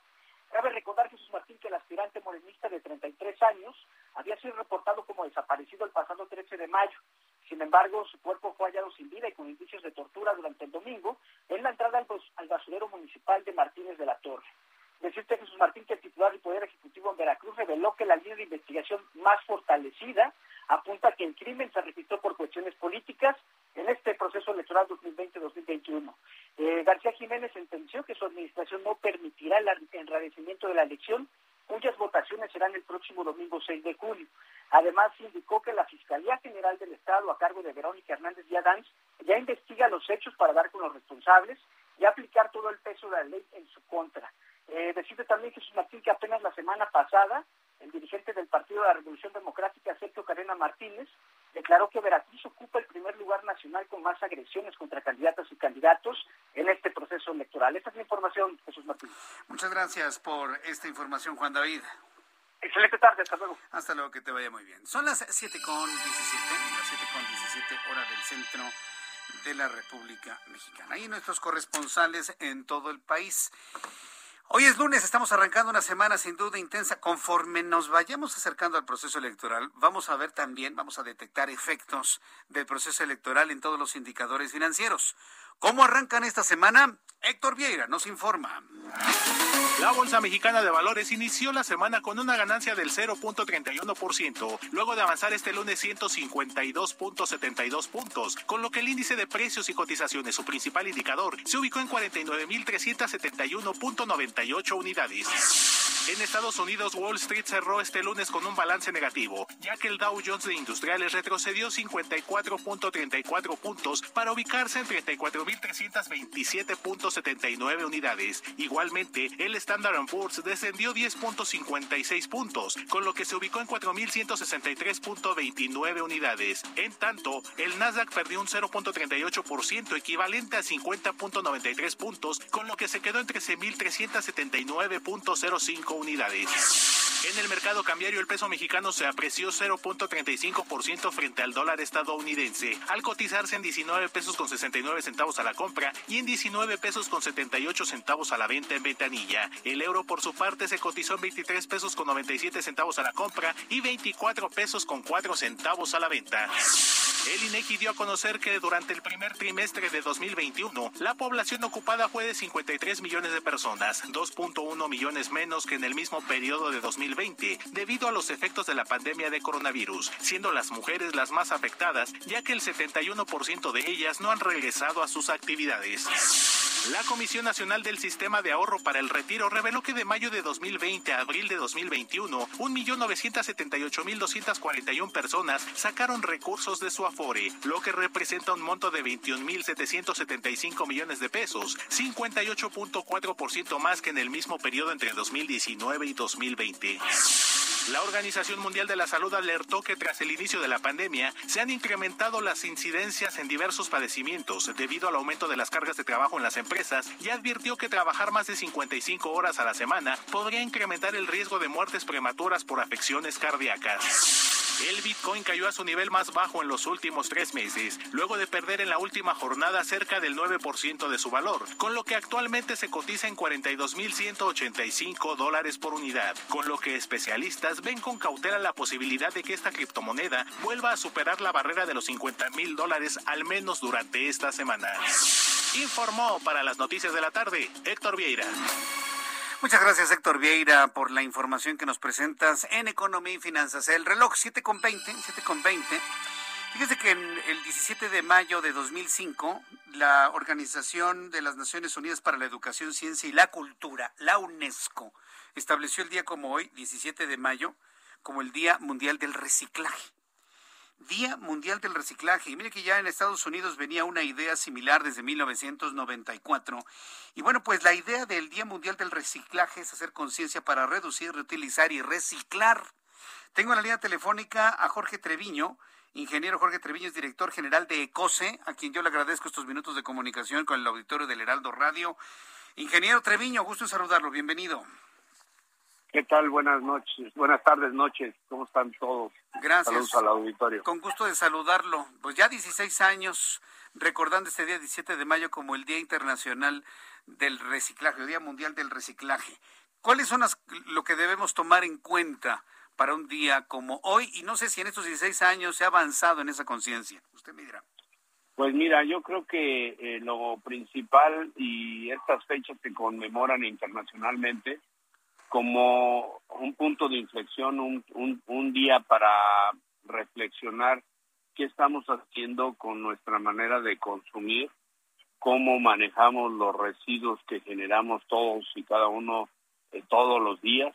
Cabe recordar, Jesús Martín, que el aspirante morenista de 33 años había sido reportado como desaparecido el pasado 13 de mayo. Sin embargo, su cuerpo fue hallado sin vida y con indicios de tortura durante el domingo en la entrada al basurero municipal de Martínez de la Torre. Decirte, Jesús Martín, que el titular del Poder Ejecutivo en Veracruz reveló que la línea de investigación más fortalecida apunta a que el crimen se registró por cuestiones políticas en este proceso electoral 2020-2021. Eh, García Jiménez sentenció que su administración no permitirá el enrarecimiento de la elección, cuyas votaciones serán el próximo domingo 6 de julio. Además, indicó que la Fiscalía General del Estado, a cargo de Verónica Hernández Adán, ya investiga los hechos para dar con los responsables y aplicar todo el peso de la ley en su contra. Eh, decirte también, Jesús Martín, que apenas la semana pasada, el dirigente del Partido de la Revolución Democrática, Sergio Carena Martínez, declaró que Veracruz ocupa el primer lugar nacional con más agresiones contra candidatas y candidatos en este proceso electoral. Esta es la información, Jesús Martín.
Muchas gracias por esta información, Juan David.
Excelente tarde, hasta luego.
Hasta luego, que te vaya muy bien. Son las 7 con 17, las 7 con 17 hora del centro de la República Mexicana. Y nuestros corresponsales en todo el país. Hoy es lunes, estamos arrancando una semana sin duda intensa. Conforme nos vayamos acercando al proceso electoral, vamos a ver también, vamos a detectar efectos del proceso electoral en todos los indicadores financieros. ¿Cómo arrancan esta semana? Héctor Vieira nos informa.
La Bolsa Mexicana de Valores inició la semana con una ganancia del 0.31%, luego de avanzar este lunes 152.72 puntos, con lo que el índice de precios y cotizaciones, su principal indicador, se ubicó en 49.371.98 unidades. En Estados Unidos, Wall Street cerró este lunes con un balance negativo, ya que el Dow Jones de Industriales retrocedió 54.34 puntos para ubicarse en 34.327.79 unidades. Igualmente, el Standard Poor's descendió 10.56 puntos, con lo que se ubicó en 4.163.29 unidades. En tanto, el Nasdaq perdió un 0.38%, equivalente a 50.93 puntos, con lo que se quedó en 13.379.05 unidades. En el mercado cambiario el peso mexicano se apreció 0.35% frente al dólar estadounidense, al cotizarse en 19 pesos con 69 centavos a la compra y en 19 pesos con 78 centavos a la venta en ventanilla. El euro por su parte se cotizó en 23 pesos con 97 centavos a la compra y 24 pesos con 4 centavos a la venta. El INEGI dio a conocer que durante el primer trimestre de 2021, la población ocupada fue de 53 millones de personas, 2.1 millones menos que en el mismo periodo de 2020 debido a los efectos de la pandemia de coronavirus, siendo las mujeres las más afectadas, ya que el 71% de ellas no han regresado a sus actividades. La Comisión Nacional del Sistema de Ahorro para el Retiro reveló que de mayo de 2020 a abril de 2021, 1.978.241 personas sacaron recursos de su Afore, lo que representa un monto de 21.775 millones de pesos, 58.4% más que en el mismo periodo entre 2019 y 2020. La Organización Mundial de la Salud alertó que tras el inicio de la pandemia se han incrementado las incidencias en diversos padecimientos debido al aumento de las cargas de trabajo en las empresas y advirtió que trabajar más de 55 horas a la semana podría incrementar el riesgo de muertes prematuras por afecciones cardíacas. El Bitcoin cayó a su nivel más bajo en los últimos tres meses, luego de perder en la última jornada cerca del 9% de su valor, con lo que actualmente se cotiza en 42.185 dólares por unidad, con lo que especialistas ven con cautela la posibilidad de que esta criptomoneda vuelva a superar la barrera de los 50 mil dólares al menos durante esta semana. Informó para las noticias de la tarde Héctor Vieira.
Muchas gracias, Héctor Vieira, por la información que nos presentas en Economía y Finanzas. El reloj 7 con 20, 7 con 20. Fíjese que en el 17 de mayo de 2005, la Organización de las Naciones Unidas para la Educación, Ciencia y la Cultura, la UNESCO, estableció el día como hoy, 17 de mayo, como el Día Mundial del Reciclaje. Día Mundial del Reciclaje. Y mire que ya en Estados Unidos venía una idea similar desde 1994. Y bueno, pues la idea del Día Mundial del Reciclaje es hacer conciencia para reducir, reutilizar y reciclar. Tengo en la línea telefónica a Jorge Treviño. Ingeniero Jorge Treviño es director general de ECOSE, a quien yo le agradezco estos minutos de comunicación con el auditorio del Heraldo Radio. Ingeniero Treviño, gusto en saludarlo. Bienvenido.
¿Qué tal? Buenas noches, buenas tardes, noches. ¿Cómo están todos?
Gracias.
Saludos al auditorio.
Con gusto de saludarlo. Pues ya 16 años recordando este día 17 de mayo como el Día Internacional del Reciclaje, el Día Mundial del Reciclaje. ¿Cuáles son las, lo que debemos tomar en cuenta para un día como hoy? Y no sé si en estos 16 años se ha avanzado en esa conciencia. Usted me dirá.
Pues mira, yo creo que eh, lo principal y estas fechas se conmemoran internacionalmente como un punto de inflexión, un, día para reflexionar qué estamos haciendo con nuestra manera de consumir, cómo manejamos los residuos que generamos todos y cada uno eh, todos los días,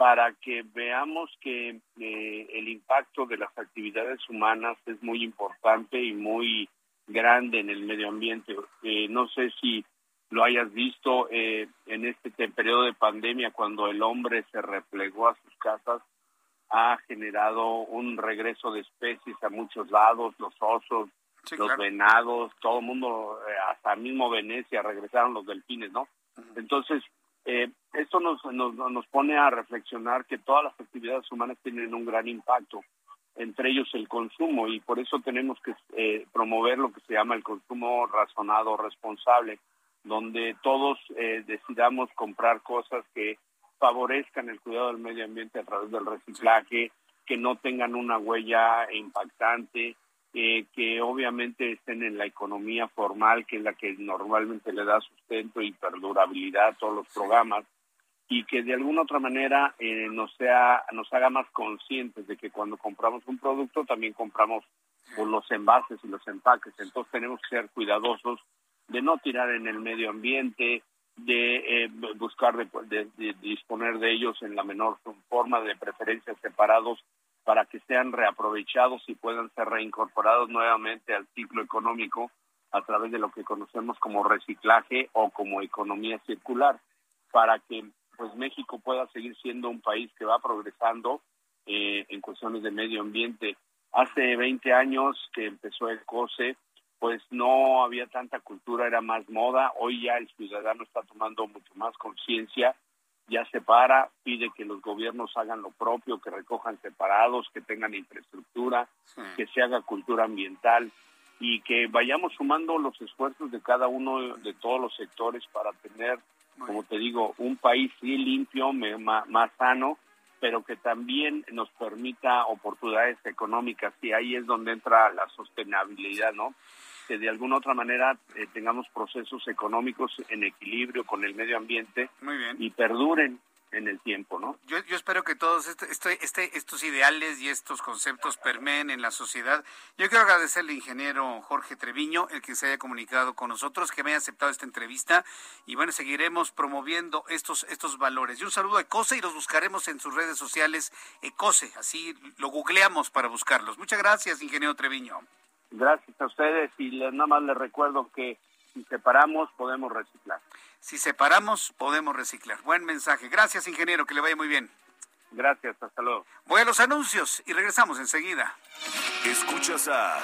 para que veamos que eh, el impacto de las actividades humanas es muy importante y muy grande en el medio ambiente. Eh, no sé si lo hayas visto eh, en este periodo de pandemia cuando el hombre se replegó a sus casas, ha generado un regreso de especies a muchos lados, los osos, los venados, todo el mundo, eh, hasta mismo Venecia, regresaron los delfines, ¿no? Entonces, eh, esto nos, nos, nos pone a reflexionar que todas las actividades humanas tienen un gran impacto entre ellos el consumo y por eso tenemos que eh, promover lo que se llama el consumo razonado responsable, donde todos eh, decidamos comprar cosas que favorezcan el cuidado del medio ambiente a través del reciclaje, que no tengan una huella impactante, eh, que obviamente estén en la economía formal, que es la que normalmente le da sustento y perdurabilidad a todos los programas y que de alguna otra manera eh, nos sea nos haga más conscientes de que cuando compramos un producto también compramos por los envases y los empaques. Entonces tenemos que ser cuidadosos de no tirar en el medio ambiente de eh, buscar de, disponer de ellos en la menor forma de preferencia separados para que sean reaprovechados y puedan ser reincorporados nuevamente al ciclo económico a través de lo que conocemos como reciclaje o como economía circular para que pues México pueda seguir siendo un país que va progresando eh, en cuestiones de medio ambiente. Hace 20 años que empezó el COSE, pues no había tanta cultura, era más moda. Hoy ya el ciudadano está tomando mucho más conciencia, ya se para, pide que los gobiernos hagan lo propio, que recojan separados, que tengan infraestructura, que se haga cultura ambiental y que vayamos sumando los esfuerzos de cada uno de todos los sectores para tener como te digo, un país sí limpio, más, sano, pero que también nos permita oportunidades económicas. Y ahí es donde entra la sostenibilidad, ¿no? Que de alguna otra manera eh, tengamos procesos económicos en equilibrio con el medio ambiente y perduren en el tiempo, ¿no?
Yo, yo espero que todos este, este, este, estos ideales y estos conceptos permeen en la sociedad. Yo quiero agradecerle al ingeniero Jorge Treviño, el que se haya comunicado con nosotros, que me haya aceptado esta entrevista y bueno, seguiremos promoviendo estos, estos valores. Y un saludo a Ecose y los buscaremos en sus redes sociales Ecose, así lo googleamos para buscarlos. Muchas gracias, ingeniero Treviño.
Gracias a ustedes y nada más les recuerdo que si separamos podemos reciclar.
Si separamos, podemos reciclar. Buen mensaje. Gracias, ingeniero, que le vaya muy bien.
Gracias, hasta luego.
Voy a los anuncios y regresamos enseguida.
Escuchas a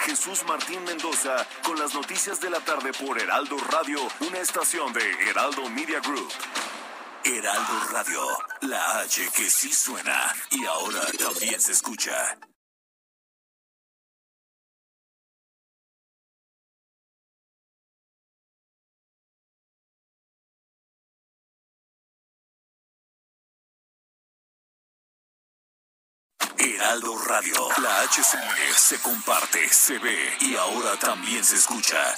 Jesús Martín Mendoza con las noticias de la tarde por Heraldo Radio, una estación de Heraldo Media Group. Heraldo Radio, la H que sí suena y ahora también se escucha. Heraldo Radio. La HCL se comparte, se ve y ahora también se escucha.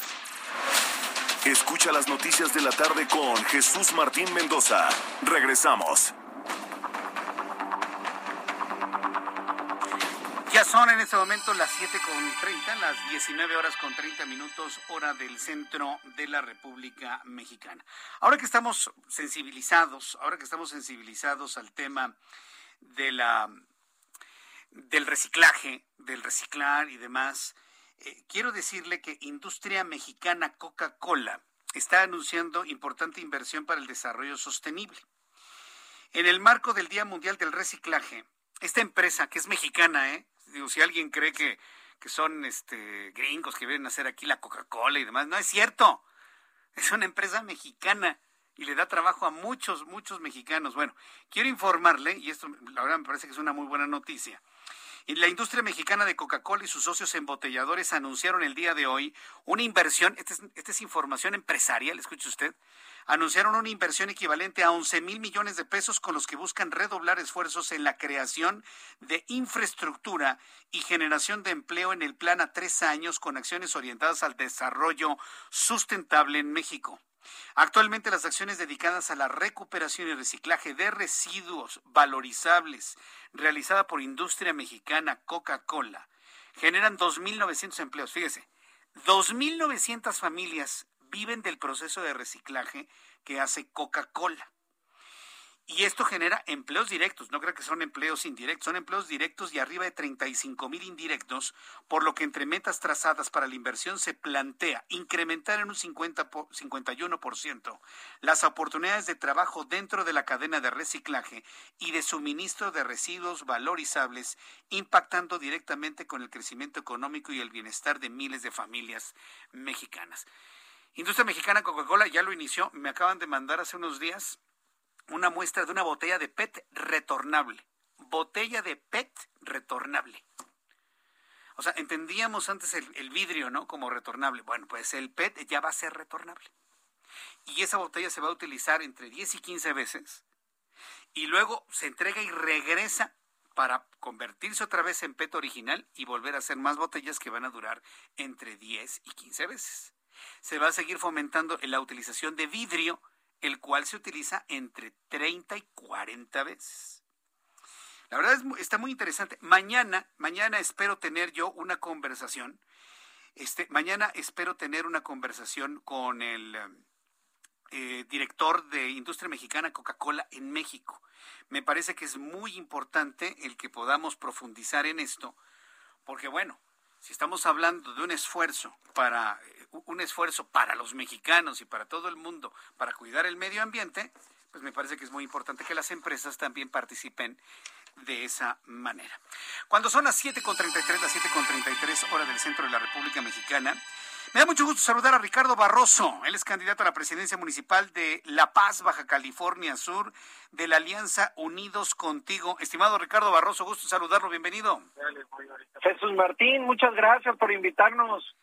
Escucha las noticias de la tarde con Jesús Martín Mendoza. Regresamos.
Ya son en este momento las 7 con 30, las 19 horas con 30 minutos, hora del centro de la República Mexicana. Ahora que estamos sensibilizados, ahora que estamos sensibilizados al tema de la del reciclaje, del reciclar y demás, eh, quiero decirle que Industria Mexicana Coca-Cola está anunciando importante inversión para el desarrollo sostenible. En el marco del Día Mundial del Reciclaje, esta empresa, que es mexicana, ¿eh? Digo, si alguien cree que, que son este, gringos que vienen a hacer aquí la Coca-Cola y demás, no es cierto. Es una empresa mexicana y le da trabajo a muchos, muchos mexicanos. Bueno, quiero informarle, y esto la verdad me parece que es una muy buena noticia, la industria mexicana de Coca-Cola y sus socios embotelladores anunciaron el día de hoy una inversión, esta es, es información empresarial, escuche usted, anunciaron una inversión equivalente a 11 mil millones de pesos con los que buscan redoblar esfuerzos en la creación de infraestructura y generación de empleo en el plan a tres años con acciones orientadas al desarrollo sustentable en México. Actualmente las acciones dedicadas a la recuperación y reciclaje de residuos valorizables realizada por industria mexicana Coca-Cola generan 2.900 empleos. Fíjese, 2.900 familias viven del proceso de reciclaje que hace Coca-Cola. Y esto genera empleos directos, no creo que son empleos indirectos, son empleos directos y arriba de 35 mil indirectos, por lo que entre metas trazadas para la inversión se plantea incrementar en un 50 51% las oportunidades de trabajo dentro de la cadena de reciclaje y de suministro de residuos valorizables, impactando directamente con el crecimiento económico y el bienestar de miles de familias mexicanas. Industria Mexicana Coca-Cola ya lo inició, me acaban de mandar hace unos días una muestra de una botella de PET retornable. Botella de PET retornable. O sea, entendíamos antes el, vidrio, ¿no? Como retornable. Bueno, pues el PET ya va a ser retornable. Y esa botella se va a utilizar entre 10 y 15 veces. Y luego se entrega y regresa para convertirse otra vez en PET original y volver a hacer más botellas que van a durar entre 10 y 15 veces. Se va a seguir fomentando la utilización de vidrio el cual se utiliza entre 30 y 40 veces. La verdad es, está muy interesante. Mañana, mañana espero tener yo una conversación. Este, mañana espero tener una conversación con el eh, director de Industria Mexicana Coca-Cola en México. Me parece que es muy importante el que podamos profundizar en esto, porque bueno, si estamos hablando de un esfuerzo para un esfuerzo para los mexicanos y para todo el mundo para cuidar el medio ambiente, pues me parece que es muy importante que las empresas también participen de esa manera. Cuando son las 7.33, las 7.33 horas del centro de la República Mexicana, me da mucho gusto saludar a Ricardo Barroso. Él es candidato a la presidencia municipal de La Paz, Baja California Sur, de la Alianza Unidos Contigo. Estimado Ricardo Barroso, gusto saludarlo. Bienvenido.
Jesús Martín, muchas gracias por invitarnos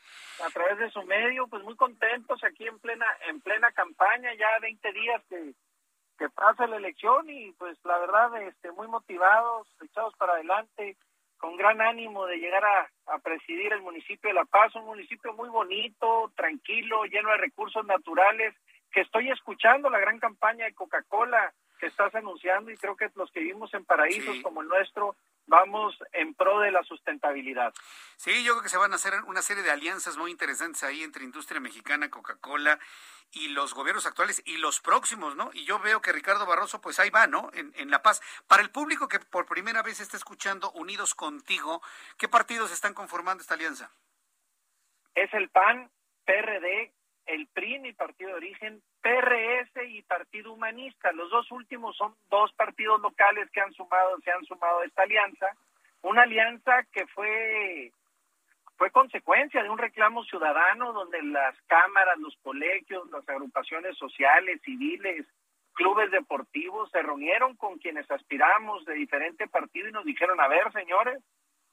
a través de su medio. Pues muy contentos aquí en plena en plena campaña, ya 20 días que, pasa la elección y pues la verdad este muy motivados, echados para adelante con gran ánimo de llegar a, presidir el municipio de La Paz, un municipio muy bonito, tranquilo, lleno de recursos naturales, que estoy escuchando la gran campaña de Coca-Cola que estás anunciando y creo que los que vivimos en paraísos como el nuestro vamos en pro de la sustentabilidad.
Sí, yo creo que se van a hacer una serie de alianzas muy interesantes ahí entre industria mexicana, Coca-Cola y los gobiernos actuales y los próximos, ¿no? Y yo veo que Ricardo Barroso, pues ahí va, ¿no? En, en La Paz. Para el público que por primera vez está escuchando Unidos Contigo, ¿qué partidos están conformando esta alianza?
Es el PAN, PRD, el PRI, mi partido de origen, PRS y Partido Humanista. Los dos últimos son dos partidos locales que han sumado, se han sumado a esta alianza. Una alianza que fue fue consecuencia de un reclamo ciudadano donde las cámaras, los colegios, las agrupaciones sociales, civiles, clubes deportivos se reunieron con quienes aspiramos de diferente partido y nos dijeron, a ver, señores,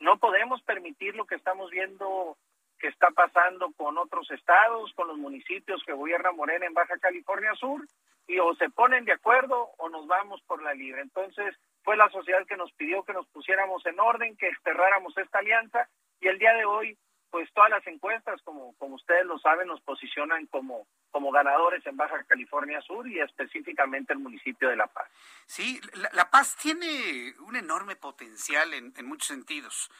no podemos permitir lo que estamos viendo que está pasando con otros estados, con los municipios que gobierna Morena en Baja California Sur, y o se ponen de acuerdo o nos vamos por la libre. Entonces fue la sociedad que nos pidió que nos pusiéramos en orden, que cerráramos esta alianza, y el día de hoy pues todas las encuestas, como, como ustedes lo saben, nos posicionan como, como ganadores en Baja California Sur y específicamente el municipio de La Paz.
Sí, La, Paz tiene un enorme potencial en, en muchos sentidos.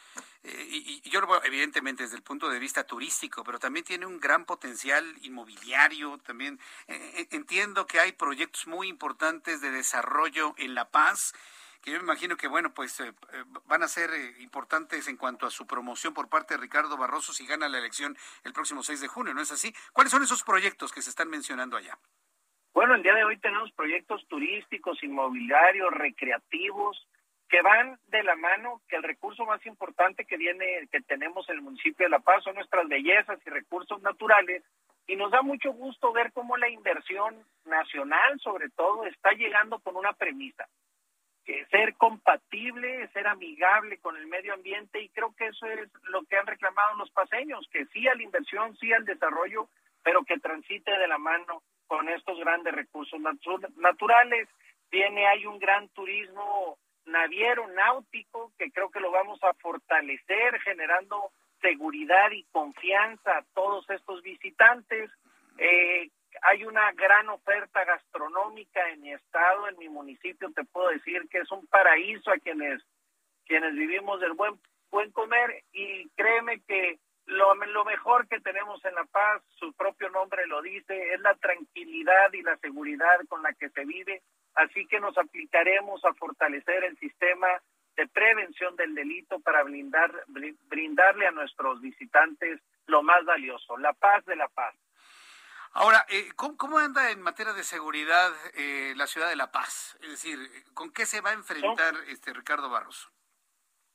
Eh, y, yo lo veo evidentemente desde el punto de vista turístico, pero también tiene un gran potencial inmobiliario. También eh, eh, entiendo que hay proyectos muy importantes de desarrollo en La Paz que yo me imagino que, bueno, pues eh, eh, van a ser eh, importantes en cuanto a su promoción por parte de Ricardo Barroso si gana la elección el próximo 6 de junio, ¿no es así? ¿Cuáles son esos proyectos que se están mencionando allá?
Bueno, el día de hoy tenemos proyectos turísticos, inmobiliarios, recreativos, que van de la mano, que el recurso más importante que viene, que tenemos en el municipio de La Paz son nuestras bellezas y recursos naturales, y nos da mucho gusto ver cómo la inversión nacional, sobre todo, está llegando con una premisa que ser compatible, ser amigable con el medio ambiente y creo que eso es lo que han reclamado los paseños, que sí a la inversión, sí al desarrollo, pero que transite de la mano con estos grandes recursos naturales. Tiene, hay un gran turismo naviero, náutico, que creo que lo vamos a fortalecer generando seguridad y confianza a todos estos visitantes. Eh, hay una gran oferta gastronómica en mi estado, en mi municipio, te puedo decir que es un paraíso a quienes quienes vivimos del buen buen comer y créeme que lo, lo mejor que tenemos en La Paz, su propio nombre lo dice, es la tranquilidad y la seguridad con la que se vive, así que nos aplicaremos a fortalecer el sistema de prevención del delito para blindar, brindarle a nuestros visitantes lo más valioso, la paz de la paz.
Ahora, eh, ¿cómo, anda en materia de seguridad eh, la ciudad de La Paz? Es decir, ¿con qué se va a enfrentar este Ricardo Barros?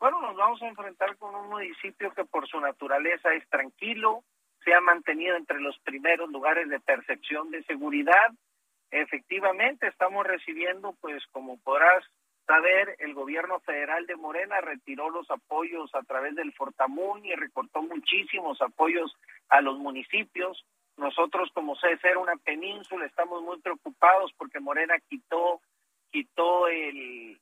Bueno, nos vamos a enfrentar con un municipio que por su naturaleza es tranquilo, se ha mantenido entre los primeros lugares de percepción de seguridad. Efectivamente, estamos recibiendo, pues como podrás saber, el gobierno federal de Morena retiró los apoyos a través del Fortamun y recortó muchísimos apoyos a los municipios. Nosotros como ser una península estamos muy preocupados porque Morena quitó quitó el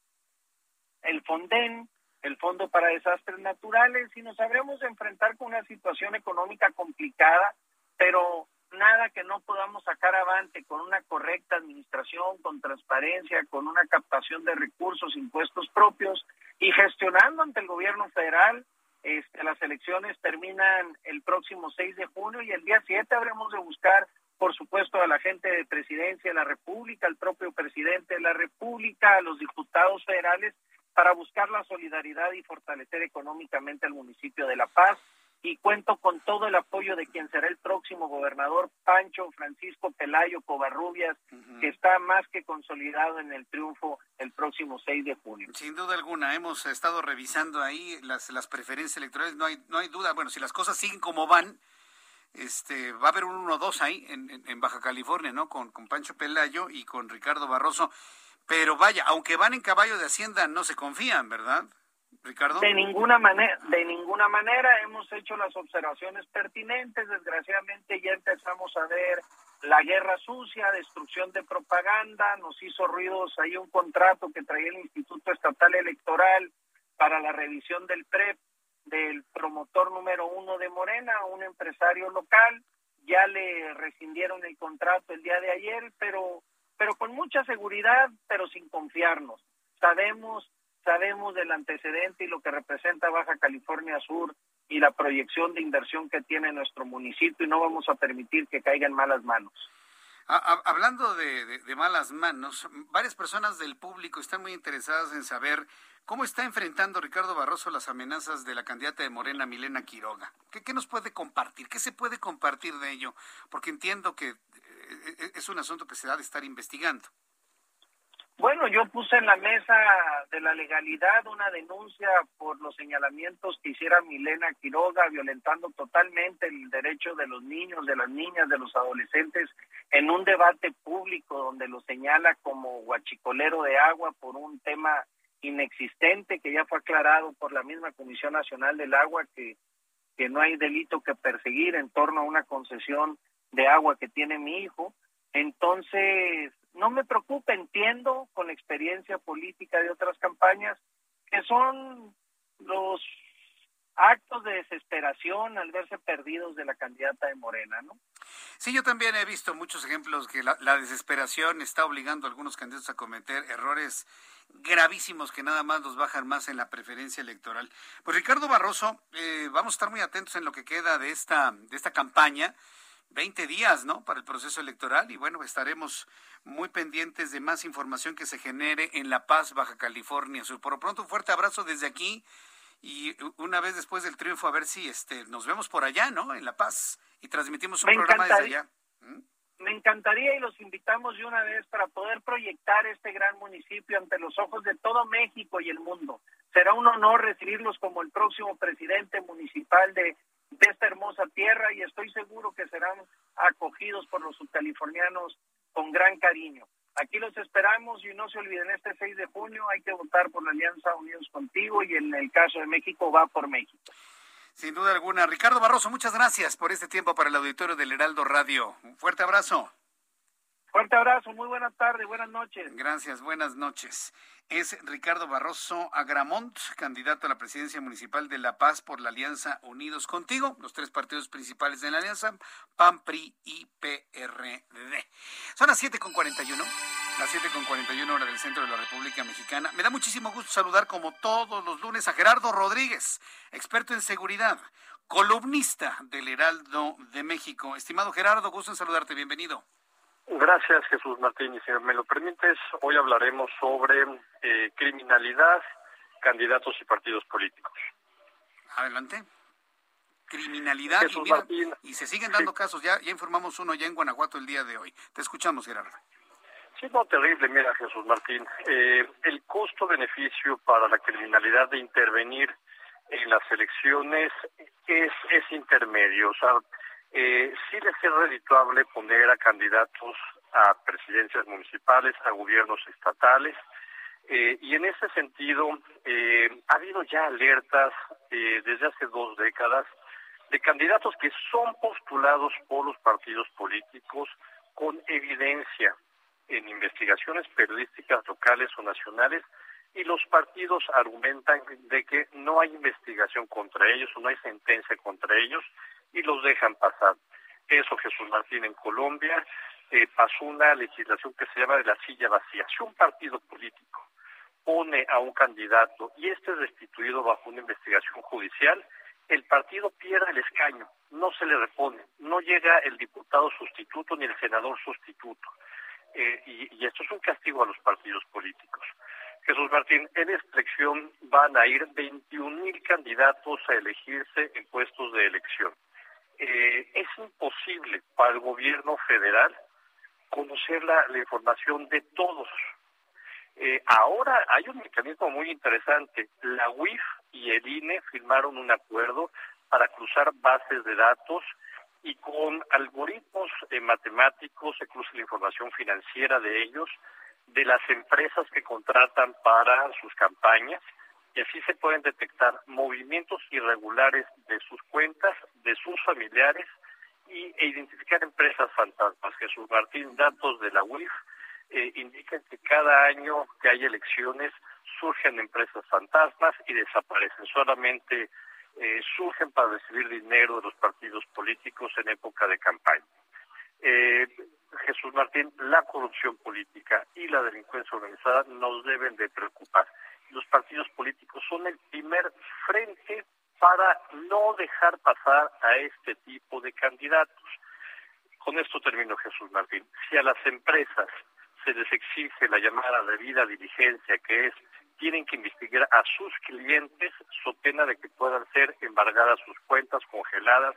el Fonden, el Fondo para Desastres Naturales y nos habremos de enfrentar con una situación económica complicada, pero nada que no podamos sacar avante con una correcta administración, con transparencia, con una captación de recursos, impuestos propios y gestionando ante el gobierno federal este, las elecciones terminan el próximo 6 de junio y el día 7 habremos de buscar, por supuesto, a la gente de presidencia de la República, al propio presidente de la República, a los diputados federales, para buscar la solidaridad y fortalecer económicamente al municipio de La Paz y cuento con todo el apoyo de quien será el próximo gobernador, Pancho Francisco Pelayo Covarrubias, que está más que consolidado en el triunfo el próximo 6 de junio.
Sin duda alguna, hemos estado revisando ahí las, las preferencias electorales, no hay, no hay duda, bueno, si las cosas siguen como van, este, va a haber un 1-2 ahí en, en, Baja California, ¿no? Con, con Pancho Pelayo y con Ricardo Barroso. Pero vaya, aunque van en caballo de Hacienda, no se confían, ¿verdad? Ricardo.
De ninguna manera, de ninguna manera hemos hecho las observaciones pertinentes. Desgraciadamente ya empezamos a ver la guerra sucia, destrucción de propaganda. Nos hizo ruidos ahí un contrato que traía el Instituto Estatal Electoral para la revisión del PREP del promotor número uno de Morena, un empresario local. Ya le rescindieron el contrato el día de ayer, pero pero con mucha seguridad, pero sin confiarnos. Sabemos sabemos del antecedente y lo que representa Baja California Sur y la proyección de inversión que tiene nuestro municipio y no vamos a permitir que caiga en malas manos.
Hablando de, malas manos, varias personas del público están muy interesadas en saber cómo está enfrentando Ricardo Barroso las amenazas de la candidata de Morena, Milena Quiroga. ¿Qué, qué nos puede compartir? ¿Qué se puede compartir de ello? Porque entiendo que eh, eh, es un asunto que se ha de estar investigando.
Bueno, yo puse en la mesa de la legalidad una denuncia por los señalamientos que hiciera Milena Quiroga, violentando totalmente el derecho de los niños, de las niñas, de los adolescentes, en un debate público donde lo señala como guachicolero de agua por un tema inexistente que ya fue aclarado por la misma Comisión Nacional del Agua que, que no hay delito que perseguir en torno a una concesión de agua que tiene mi hijo. Entonces, no me preocupa, entiendo con la experiencia política de otras campañas que son los actos de desesperación al verse perdidos de la candidata de Morena, ¿no?
Sí, yo también he visto muchos ejemplos que la, desesperación está obligando a algunos candidatos a cometer errores gravísimos que nada más los bajan más en la preferencia electoral. Pues Ricardo Barroso, eh, vamos a estar muy atentos en lo que queda de esta, de esta campaña. 20 días, ¿no? Para el proceso electoral y bueno, estaremos muy pendientes de más información que se genere en La Paz, Baja California Sur. Por lo pronto, un fuerte abrazo desde aquí y una vez después del triunfo, a ver si este, nos vemos por allá, ¿no? En La Paz y transmitimos un programa desde allá.
¿Mm? Me encantaría y los invitamos de una vez para poder proyectar este gran municipio ante los ojos de todo México y el mundo. Será un honor recibirlos como el próximo presidente municipal de de esta hermosa tierra y estoy seguro que serán acogidos por los subcalifornianos con gran cariño. Aquí los esperamos y no se olviden, este 6 de junio hay que votar por la Alianza Unidos Contigo y en el caso de México va por México.
Sin duda alguna. Ricardo Barroso, muchas gracias por este tiempo para el auditorio del Heraldo Radio. Un fuerte abrazo.
Fuerte abrazo, muy buenas tardes, buenas noches.
Gracias, buenas noches. Es Ricardo Barroso Agramont, candidato a la presidencia municipal de La Paz por la Alianza Unidos Contigo, los tres partidos principales de la alianza, PAN, PRI y PRD. Son las 7.41, las 7.41 hora del centro de la República Mexicana. Me da muchísimo gusto saludar como todos los lunes a Gerardo Rodríguez, experto en seguridad, columnista del Heraldo de México. Estimado Gerardo, gusto en saludarte, bienvenido.
Gracias, Jesús Martín. Y si me lo permites, hoy hablaremos sobre eh, criminalidad, candidatos y partidos políticos.
Adelante. Criminalidad y, mira, y, se siguen dando casos. Ya, ya informamos uno ya en Guanajuato el día de hoy. Te escuchamos, Gerardo.
Sí, no, terrible. Mira, Jesús Martín, eh, el costo-beneficio para la criminalidad de intervenir en las elecciones es, es intermedio. O sea, eh, sí les es redituable poner a candidatos a presidencias municipales, a gobiernos estatales, eh, y en ese sentido eh, ha habido ya alertas desde hace dos décadas de candidatos que son postulados por los partidos políticos con evidencia en investigaciones periodísticas locales o nacionales y los partidos argumentan de que no hay investigación contra ellos o no hay sentencia contra ellos y los dejan pasar. Eso, Jesús Martín, en Colombia eh, pasó una legislación que se llama de la silla vacía. Si un partido político pone a un candidato y este es destituido bajo una investigación judicial, el partido pierde el escaño, no se le repone, no llega el diputado sustituto ni el senador sustituto. Eh, y, esto es un castigo a los partidos políticos. Jesús Martín, en esta elección van a ir 21 mil candidatos a elegirse en puestos de elección eh, es imposible para el gobierno federal conocer la, información de todos. Eh, ahora hay un mecanismo muy interesante. La UIF y el INE firmaron un acuerdo para cruzar bases de datos y con algoritmos eh, matemáticos se cruza la información financiera de ellos, de las empresas que contratan para sus campañas y así se pueden detectar movimientos irregulares de sus cuentas, de sus familiares y, e identificar empresas fantasmas. Jesús Martín, datos de la UIF eh, indican que cada año que hay elecciones surgen empresas fantasmas y desaparecen. Solamente eh, surgen para recibir dinero de los partidos políticos en época de campaña. Eh, Jesús Martín, la corrupción política y la delincuencia organizada nos deben de preocupar los partidos políticos son el primer frente para no dejar pasar a este tipo de candidatos. Con esto termino, Jesús Martín. Si a las empresas se les exige la llamada debida diligencia, que es tienen que investigar a sus clientes, so pena de que puedan ser embargadas sus cuentas, congeladas,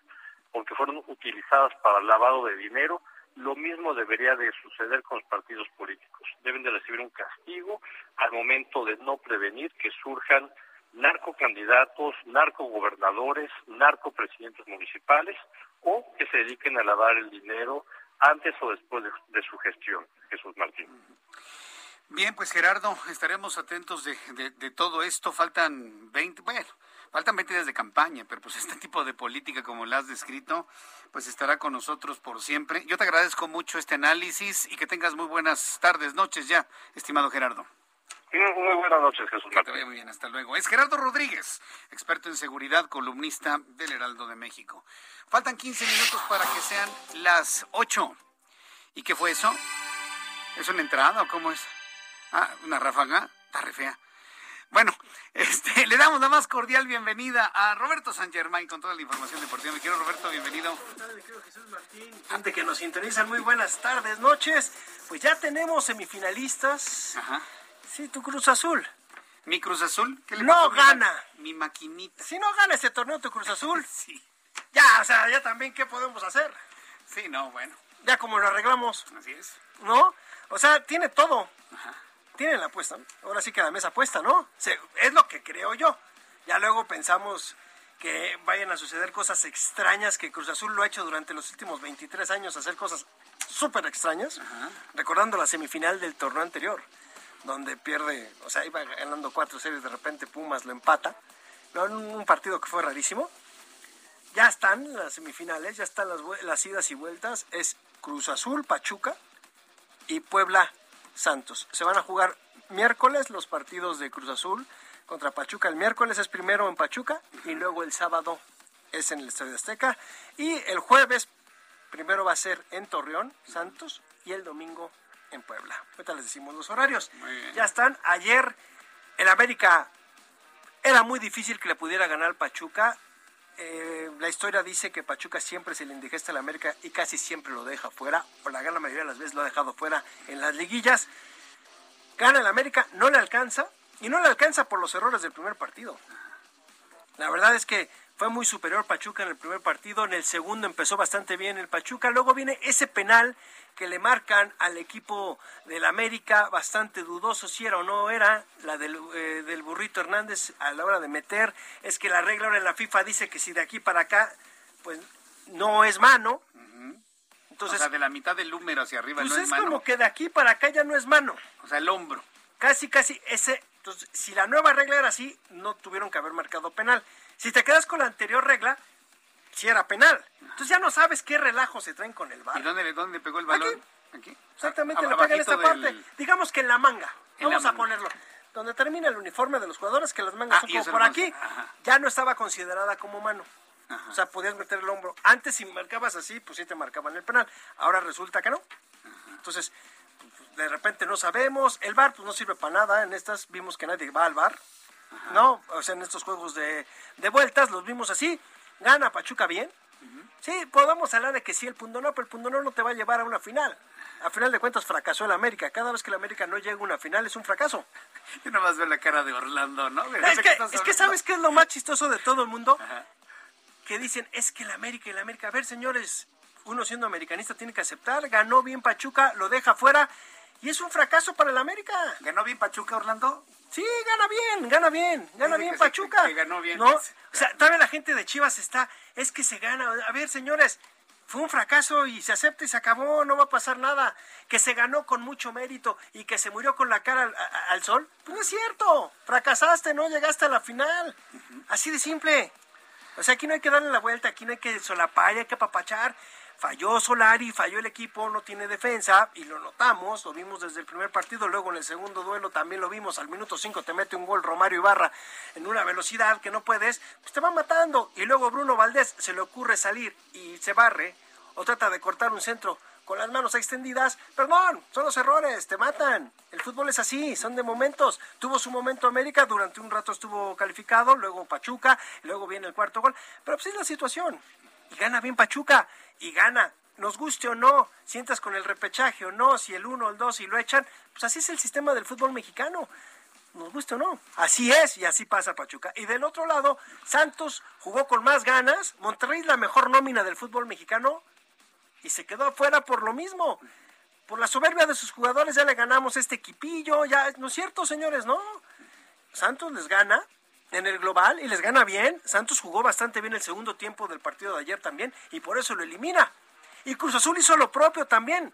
porque fueron utilizadas para lavado de dinero, lo mismo debería de suceder con los partidos políticos. Deben de recibir un castigo al momento de no prevenir que surjan narcocandidatos, narcogobernadores, narcopresidentes municipales o que se dediquen a lavar el dinero antes o después de, su gestión. Jesús Martín.
Bien, pues Gerardo, estaremos atentos de, de todo esto. Faltan 20, bueno, Faltan 20 días de campaña, pero pues este [LAUGHS] tipo de política como la has descrito, pues estará con nosotros por siempre. Yo te agradezco mucho este análisis y que tengas muy buenas tardes, noches ya, estimado Gerardo.
Muy buenas noches, Jesús.
Que te vaya muy bien, hasta luego. Es Gerardo Rodríguez, experto en seguridad, columnista del Heraldo de México. Faltan 15 minutos para que sean las 8. ¿Y qué fue eso? ¿Es una entrada o cómo es? Ah, una ráfaga. Está re fea. Bueno, [LAUGHS] este, le damos la más cordial bienvenida a Roberto San Germán con toda la información deportiva. Me quiero, Roberto, bienvenido.
Buenas tardes, querido Jesús Martín. Gente que nos sintonizan, muy buenas tardes, noches. Pues ya tenemos semifinalistas. Ajá. Sí, tu Cruz Azul.
¿Mi Cruz Azul?
¿Qué le no gana.
Mi, maquinita.
Si no gana este torneo tu Cruz Azul. [LAUGHS] sí. Ya, o sea, ya también, ¿qué podemos hacer?
Sí, no, bueno.
Ya como lo arreglamos.
Así es.
¿No? O sea, tiene todo. Ajá tienen la apuesta. Ahora sí que la mesa apuesta, ¿no? es lo que creo yo. Ya luego pensamos que vayan a suceder cosas extrañas que Cruz Azul lo ha hecho durante los últimos 23 años, hacer cosas súper extrañas, recordando la semifinal del torneo anterior, donde pierde, o sea, iba ganando cuatro series, de repente Pumas lo empata. No, en un partido que fue rarísimo. Ya están las semifinales, ya están las, las idas y vueltas. Es Cruz Azul, Pachuca y Puebla Santos. Se van a jugar miércoles los partidos de Cruz Azul contra Pachuca. El miércoles es primero en Pachuca y luego el sábado es en el Estadio Azteca. Y el jueves primero va a ser en Torreón, Santos, y el domingo en Puebla. Ahorita les decimos los horarios. Ya están. Ayer el América era muy difícil que le pudiera ganar Pachuca. Eh, la historia dice que Pachuca siempre se le indigesta al América y casi siempre lo deja fuera, o la gran mayoría de las veces lo ha dejado fuera en las liguillas. Gana el América, no le alcanza, y no le alcanza por los errores del primer partido. La verdad es que fue muy superior Pachuca en el primer partido, en el segundo empezó bastante bien el Pachuca, luego viene ese penal que le marcan al equipo del América, bastante dudoso si era o no era, la del, eh, del burrito Hernández a la hora de meter, es que la regla ahora en la FIFA dice que si de aquí para acá, pues no es mano. Entonces,
o sea, de la mitad del número hacia arriba
pues
no
es,
es mano.
como que de aquí para acá ya no es mano.
O sea, el hombro.
Casi, casi ese. Entonces, si la nueva regla era así, no tuvieron que haber marcado penal. Si te quedas con la anterior regla, sí era penal. Entonces ya no sabes qué relajo se traen con el bar.
¿Y dónde, dónde pegó el balón? Aquí.
Exactamente,
A-
le pega en esta parte. Digamos que en la manga.
En la
Vamos a ponerlo. Donde termina el uniforme de los jugadores, que las mangas
Ah,
son como por aquí,
ajá.
ya no estaba considerada como mano. O sea, podías meter el hombro. Antes, si marcabas así, pues sí te marcaban el penal. Ahora resulta que no. Entonces, pues, de repente no sabemos. El bar pues no sirve para nada. En estas vimos que nadie va al bar. ¿No? O sea, en estos juegos de, de vueltas los vimos así. Gana Pachuca bien. Sí, podemos hablar de que sí, el Pundonor, pero el Pundonor no te va a llevar a una final. A final de cuentas fracasó el América. Cada vez que el América no llega a una final es un fracaso. [LAUGHS]
Yo nomás veo la cara de Orlando, ¿no?
Es
¿de
que, es que
hablando?
¿sabes qué es lo más chistoso de todo el mundo? Que dicen, es que el América y el América. A ver, señores, uno siendo americanista tiene que aceptar. Ganó bien Pachuca, lo deja fuera. Y es un fracaso para el América.
¿Ganó bien Pachuca, Orlando?
Sí, gana bien, gana bien, gana bien Pachuca.
ganó bien.
¿No? O sea, todavía la gente de Chivas está, es que se gana. A ver, señores, fue un fracaso y se acepta y se acabó, no va a pasar nada. Que se ganó con mucho mérito y que se murió con la cara al, a- al sol, pues no es cierto. Fracasaste, no llegaste a la final. Así de simple. O sea, aquí no hay que darle la vuelta, aquí no hay que solapar, hay que apapachar. Falló Solari, falló el equipo, no tiene defensa y lo notamos, lo vimos desde el primer partido, luego en el segundo duelo también lo vimos, al minuto 5 te mete un gol Romario Ibarra en una velocidad que no puedes, pues te va matando. Y luego Bruno Valdés se le ocurre salir y se barre o trata de cortar un centro con las manos extendidas, perdón, son los errores, te matan. El fútbol es así, son de momentos. Tuvo su momento América, durante un rato estuvo calificado, luego Pachuca, luego viene el cuarto gol. Pero pues es la situación. Y gana bien Pachuca, y gana. Nos guste o no, sientas con el repechaje o no, si el uno o el dos y lo echan, pues así es el sistema del fútbol mexicano. Nos guste o no. Así es y así pasa Pachuca. Y del otro lado, Santos jugó con más ganas. Monterrey la mejor nómina del fútbol mexicano y se quedó afuera por lo mismo. Por la soberbia de sus jugadores ya le ganamos este equipillo, ya, ¿no es cierto, señores? No. Santos les gana en el global y les gana bien. Santos jugó bastante bien el segundo tiempo del partido de ayer también y por eso lo elimina. Y Cruz Azul hizo lo propio también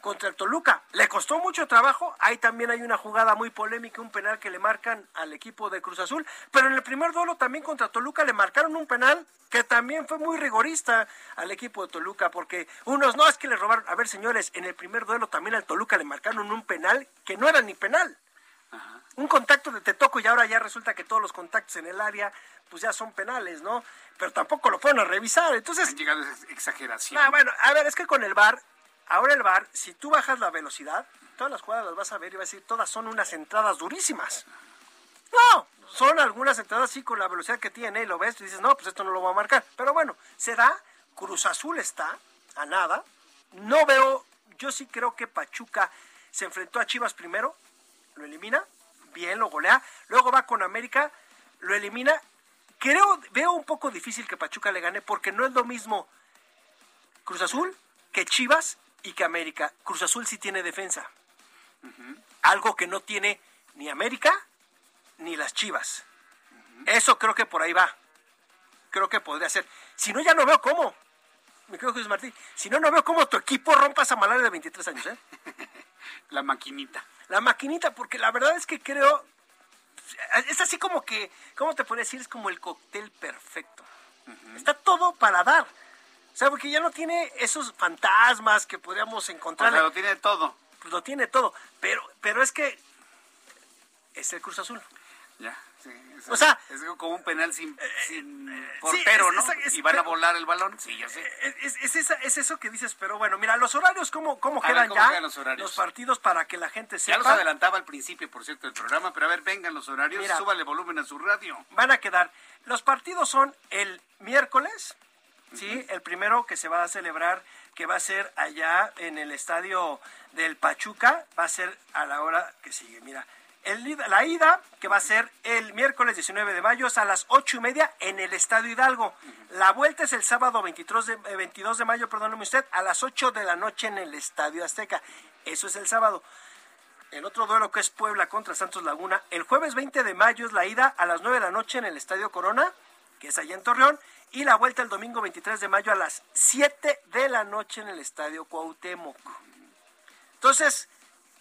contra el Toluca. Le costó mucho trabajo. Ahí también hay una jugada muy polémica, un penal que le marcan al equipo de Cruz Azul. Pero en el primer duelo también contra Toluca le marcaron un penal que también fue muy rigorista al equipo de Toluca. Porque unos no es que le robaron. A ver, señores, en el primer duelo también al Toluca le marcaron un penal que no era ni penal. Un contacto de te toco y ahora ya resulta que todos los contactos en el área pues ya son penales, ¿no? Pero tampoco lo fueron a revisar. Entonces,
Han llegado a esa exageración.
Ah, bueno, a ver, es que con el bar, ahora el bar, si tú bajas la velocidad, todas las jugadas las vas a ver y vas a decir, todas son unas entradas durísimas. No, son algunas entradas sí con la velocidad que tiene, y lo ves y dices, no, pues esto no lo voy a marcar. Pero bueno, se da, Cruz Azul está a nada. No veo, yo sí creo que Pachuca se enfrentó a Chivas primero, lo elimina, bien, lo golea, luego va con América, lo elimina. Creo, veo un poco difícil que Pachuca le gane porque no es lo mismo Cruz Azul que Chivas y que América. Cruz Azul sí tiene defensa. Algo que no tiene ni América ni las Chivas. Eso creo que por ahí va. Creo que podría ser. Si no, ya no veo cómo. mi querido Jesús Martín. Si no, no veo cómo tu equipo rompa esa malaria de 23 años, ¿eh? [LAUGHS]
La maquinita.
La maquinita, porque la verdad es que creo... Es así como que, ¿cómo te puedo decir? Es como el cóctel perfecto. Está todo para dar. O sea, porque ya no tiene esos fantasmas que podríamos encontrar.
O sea, lo tiene todo.
Pues lo tiene todo. Pero, pero es que es el Cruz Azul.
Ya, sí. Es,
O sea-
es como un penal sin, sin portero,
es-
¿no?
es-
y van a volar el balón. Sí, yo sé.
Es, es esa- es eso que dices, pero bueno, mira, los horarios, ¿cómo, cómo
A ver,
quedan
¿cómo
ya?
quedan los horarios?
partidos para que la gente
Ya
sepa.
los adelantaba al principio, por cierto, del programa, pero a ver, vengan los horarios,
Mira.
súbale volumen a su radio.
Van a quedar. Los partidos son el miércoles, ¿sí? El primero que se va a celebrar, que va a ser allá en el estadio del Pachuca, va a ser a la hora que sigue. Mira, el, la ida, que va a ser el miércoles 19 de mayo, es a las ocho y media en el Estadio Hidalgo. La vuelta es el sábado 23 de, eh, 22 de mayo, perdóneme usted, a las 8 de la noche en el Estadio Azteca. Eso es el sábado. El otro duelo que es Puebla contra Santos Laguna. El jueves 20 de mayo es la ida a las 9 de la noche en el Estadio Corona, que es allá en Torreón. Y la vuelta el domingo 23 de mayo a las 7 de la noche en el Estadio Cuauhtémoc. Entonces,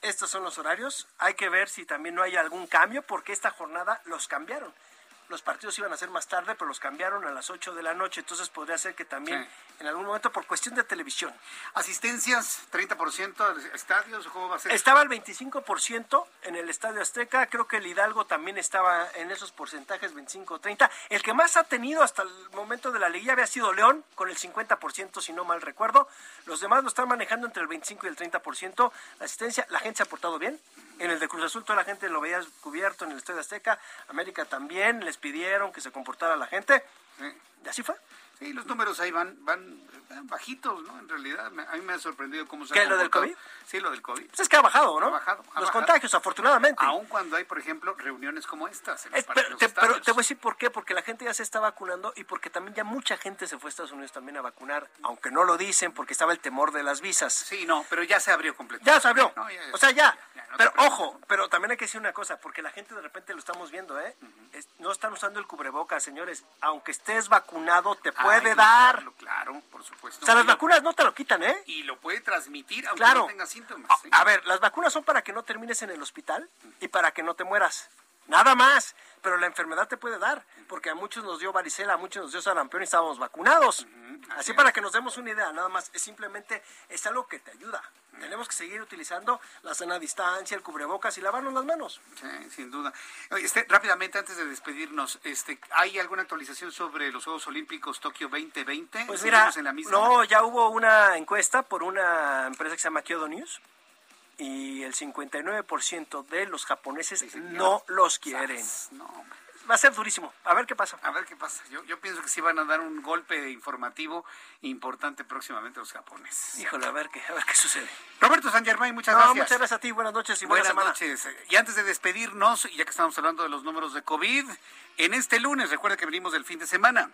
estos son los horarios. Hay que ver si también no hay algún cambio, porque esta jornada los cambiaron. Los partidos iban a ser más tarde, pero los cambiaron a las 8 de la noche. Entonces podría ser que también
Sí.
en algún momento, por cuestión de televisión,
Asistencias, 30% de estadios, ¿cómo va a ser?
Estaba el 25% en el Estadio Azteca, creo que el Hidalgo también estaba en esos porcentajes 25-30. El que más ha tenido hasta el momento de la liguilla había sido León, con el 50%, si no mal recuerdo. Los demás lo están manejando entre el 25 y el 30%. La asistencia, la gente se ha portado bien. En el de Cruz Azul toda la gente lo veía cubierto en el Estadio Azteca. América también, les pidieron que se comportara la gente. Y así fue.
Sí, los números ahí van, van, bajitos, ¿no? En realidad, me- a mí me ha sorprendido cómo se
¿Qué, lo del. COVID?
Sí, lo del COVID.
Pues es que ha bajado, ¿no?
Ha bajado, ha
Los
bajado.
contagios, afortunadamente.
Aun cuando hay, por ejemplo, reuniones como estas en los,
Es-
par-
pero, te, pero
estadios.
te voy a decir por qué, porque la gente ya se está vacunando y porque también ya mucha gente se fue a Estados Unidos también a vacunar, aunque no lo dicen porque estaba el temor de las visas.
Sí, no, pero ya se abrió completamente.
Ya se abrió.
No, ya- ya-
o sea, ya.
no
pero ojo, pero también hay que decir una cosa, porque la gente de repente lo estamos viendo, ¿eh? Es- no están usando el cubrebocas, señores. Aunque estés vacunado, te puede dar.
Claro, por supuesto.
O sea, las vacunas no te lo quitan, ¿eh?
Y lo puede transmitir aunque
Claro.
no tenga síntomas. ¿sí?
A ver, las vacunas son para que no termines en el hospital y para que no te mueras. Nada más. Pero la enfermedad te puede dar, porque a muchos nos dio varicela, a muchos nos dio sarampión y estábamos vacunados. Así para que nos demos una idea, nada más. Es simplemente, es algo que te ayuda. Tenemos que seguir utilizando la sana distancia, el cubrebocas y lavarnos las manos.
Sí, sin duda. Este, rápidamente, antes de despedirnos, este, ¿hay alguna actualización sobre los Juegos Olímpicos Tokio 2020?
Pues
¿Seguimos
mira,
en la misma?
no, ya hubo una encuesta por una empresa que se llama Kyodo News y el 59% de los japoneses no los quieren.
No,
Va a ser durísimo. A ver qué pasa.
A ver qué pasa. Yo, yo pienso que sí van a dar un golpe informativo importante próximamente los japoneses.
Híjole, a ver qué, a ver qué sucede.
Roberto San Germán, muchas
No,
gracias.
muchas gracias a ti, buenas noches y buena
Buenas
semana.
noches. Y antes de despedirnos, ya que estamos hablando de los números de COVID, en este lunes, recuerda que venimos del fin de semana.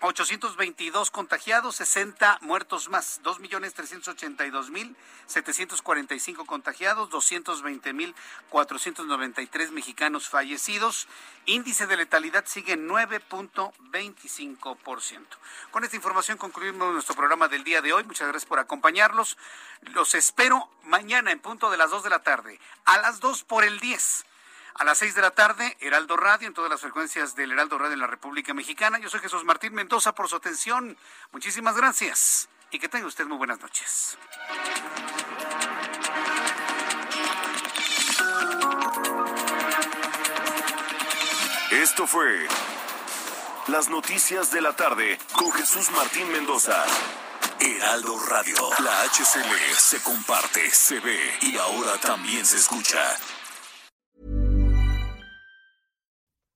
822 contagiados, 60 muertos más, 2.382.745 contagiados, 220.493 mexicanos fallecidos. Índice de letalidad sigue en 9.25%. Con esta información concluimos nuestro programa del día de hoy. Muchas gracias por acompañarlos. Los espero mañana en punto de las 2 de la tarde, a las 2 por el 10. A las 6 de la tarde, Heraldo Radio, en todas las frecuencias del Heraldo Radio en la República Mexicana. Yo soy Jesús Martín Mendoza por su atención. Muchísimas gracias y que tenga usted muy buenas noches.
Esto fue Las Noticias de la Tarde con Jesús Martín Mendoza. Heraldo Radio. La HCL se comparte, se ve y ahora también se escucha.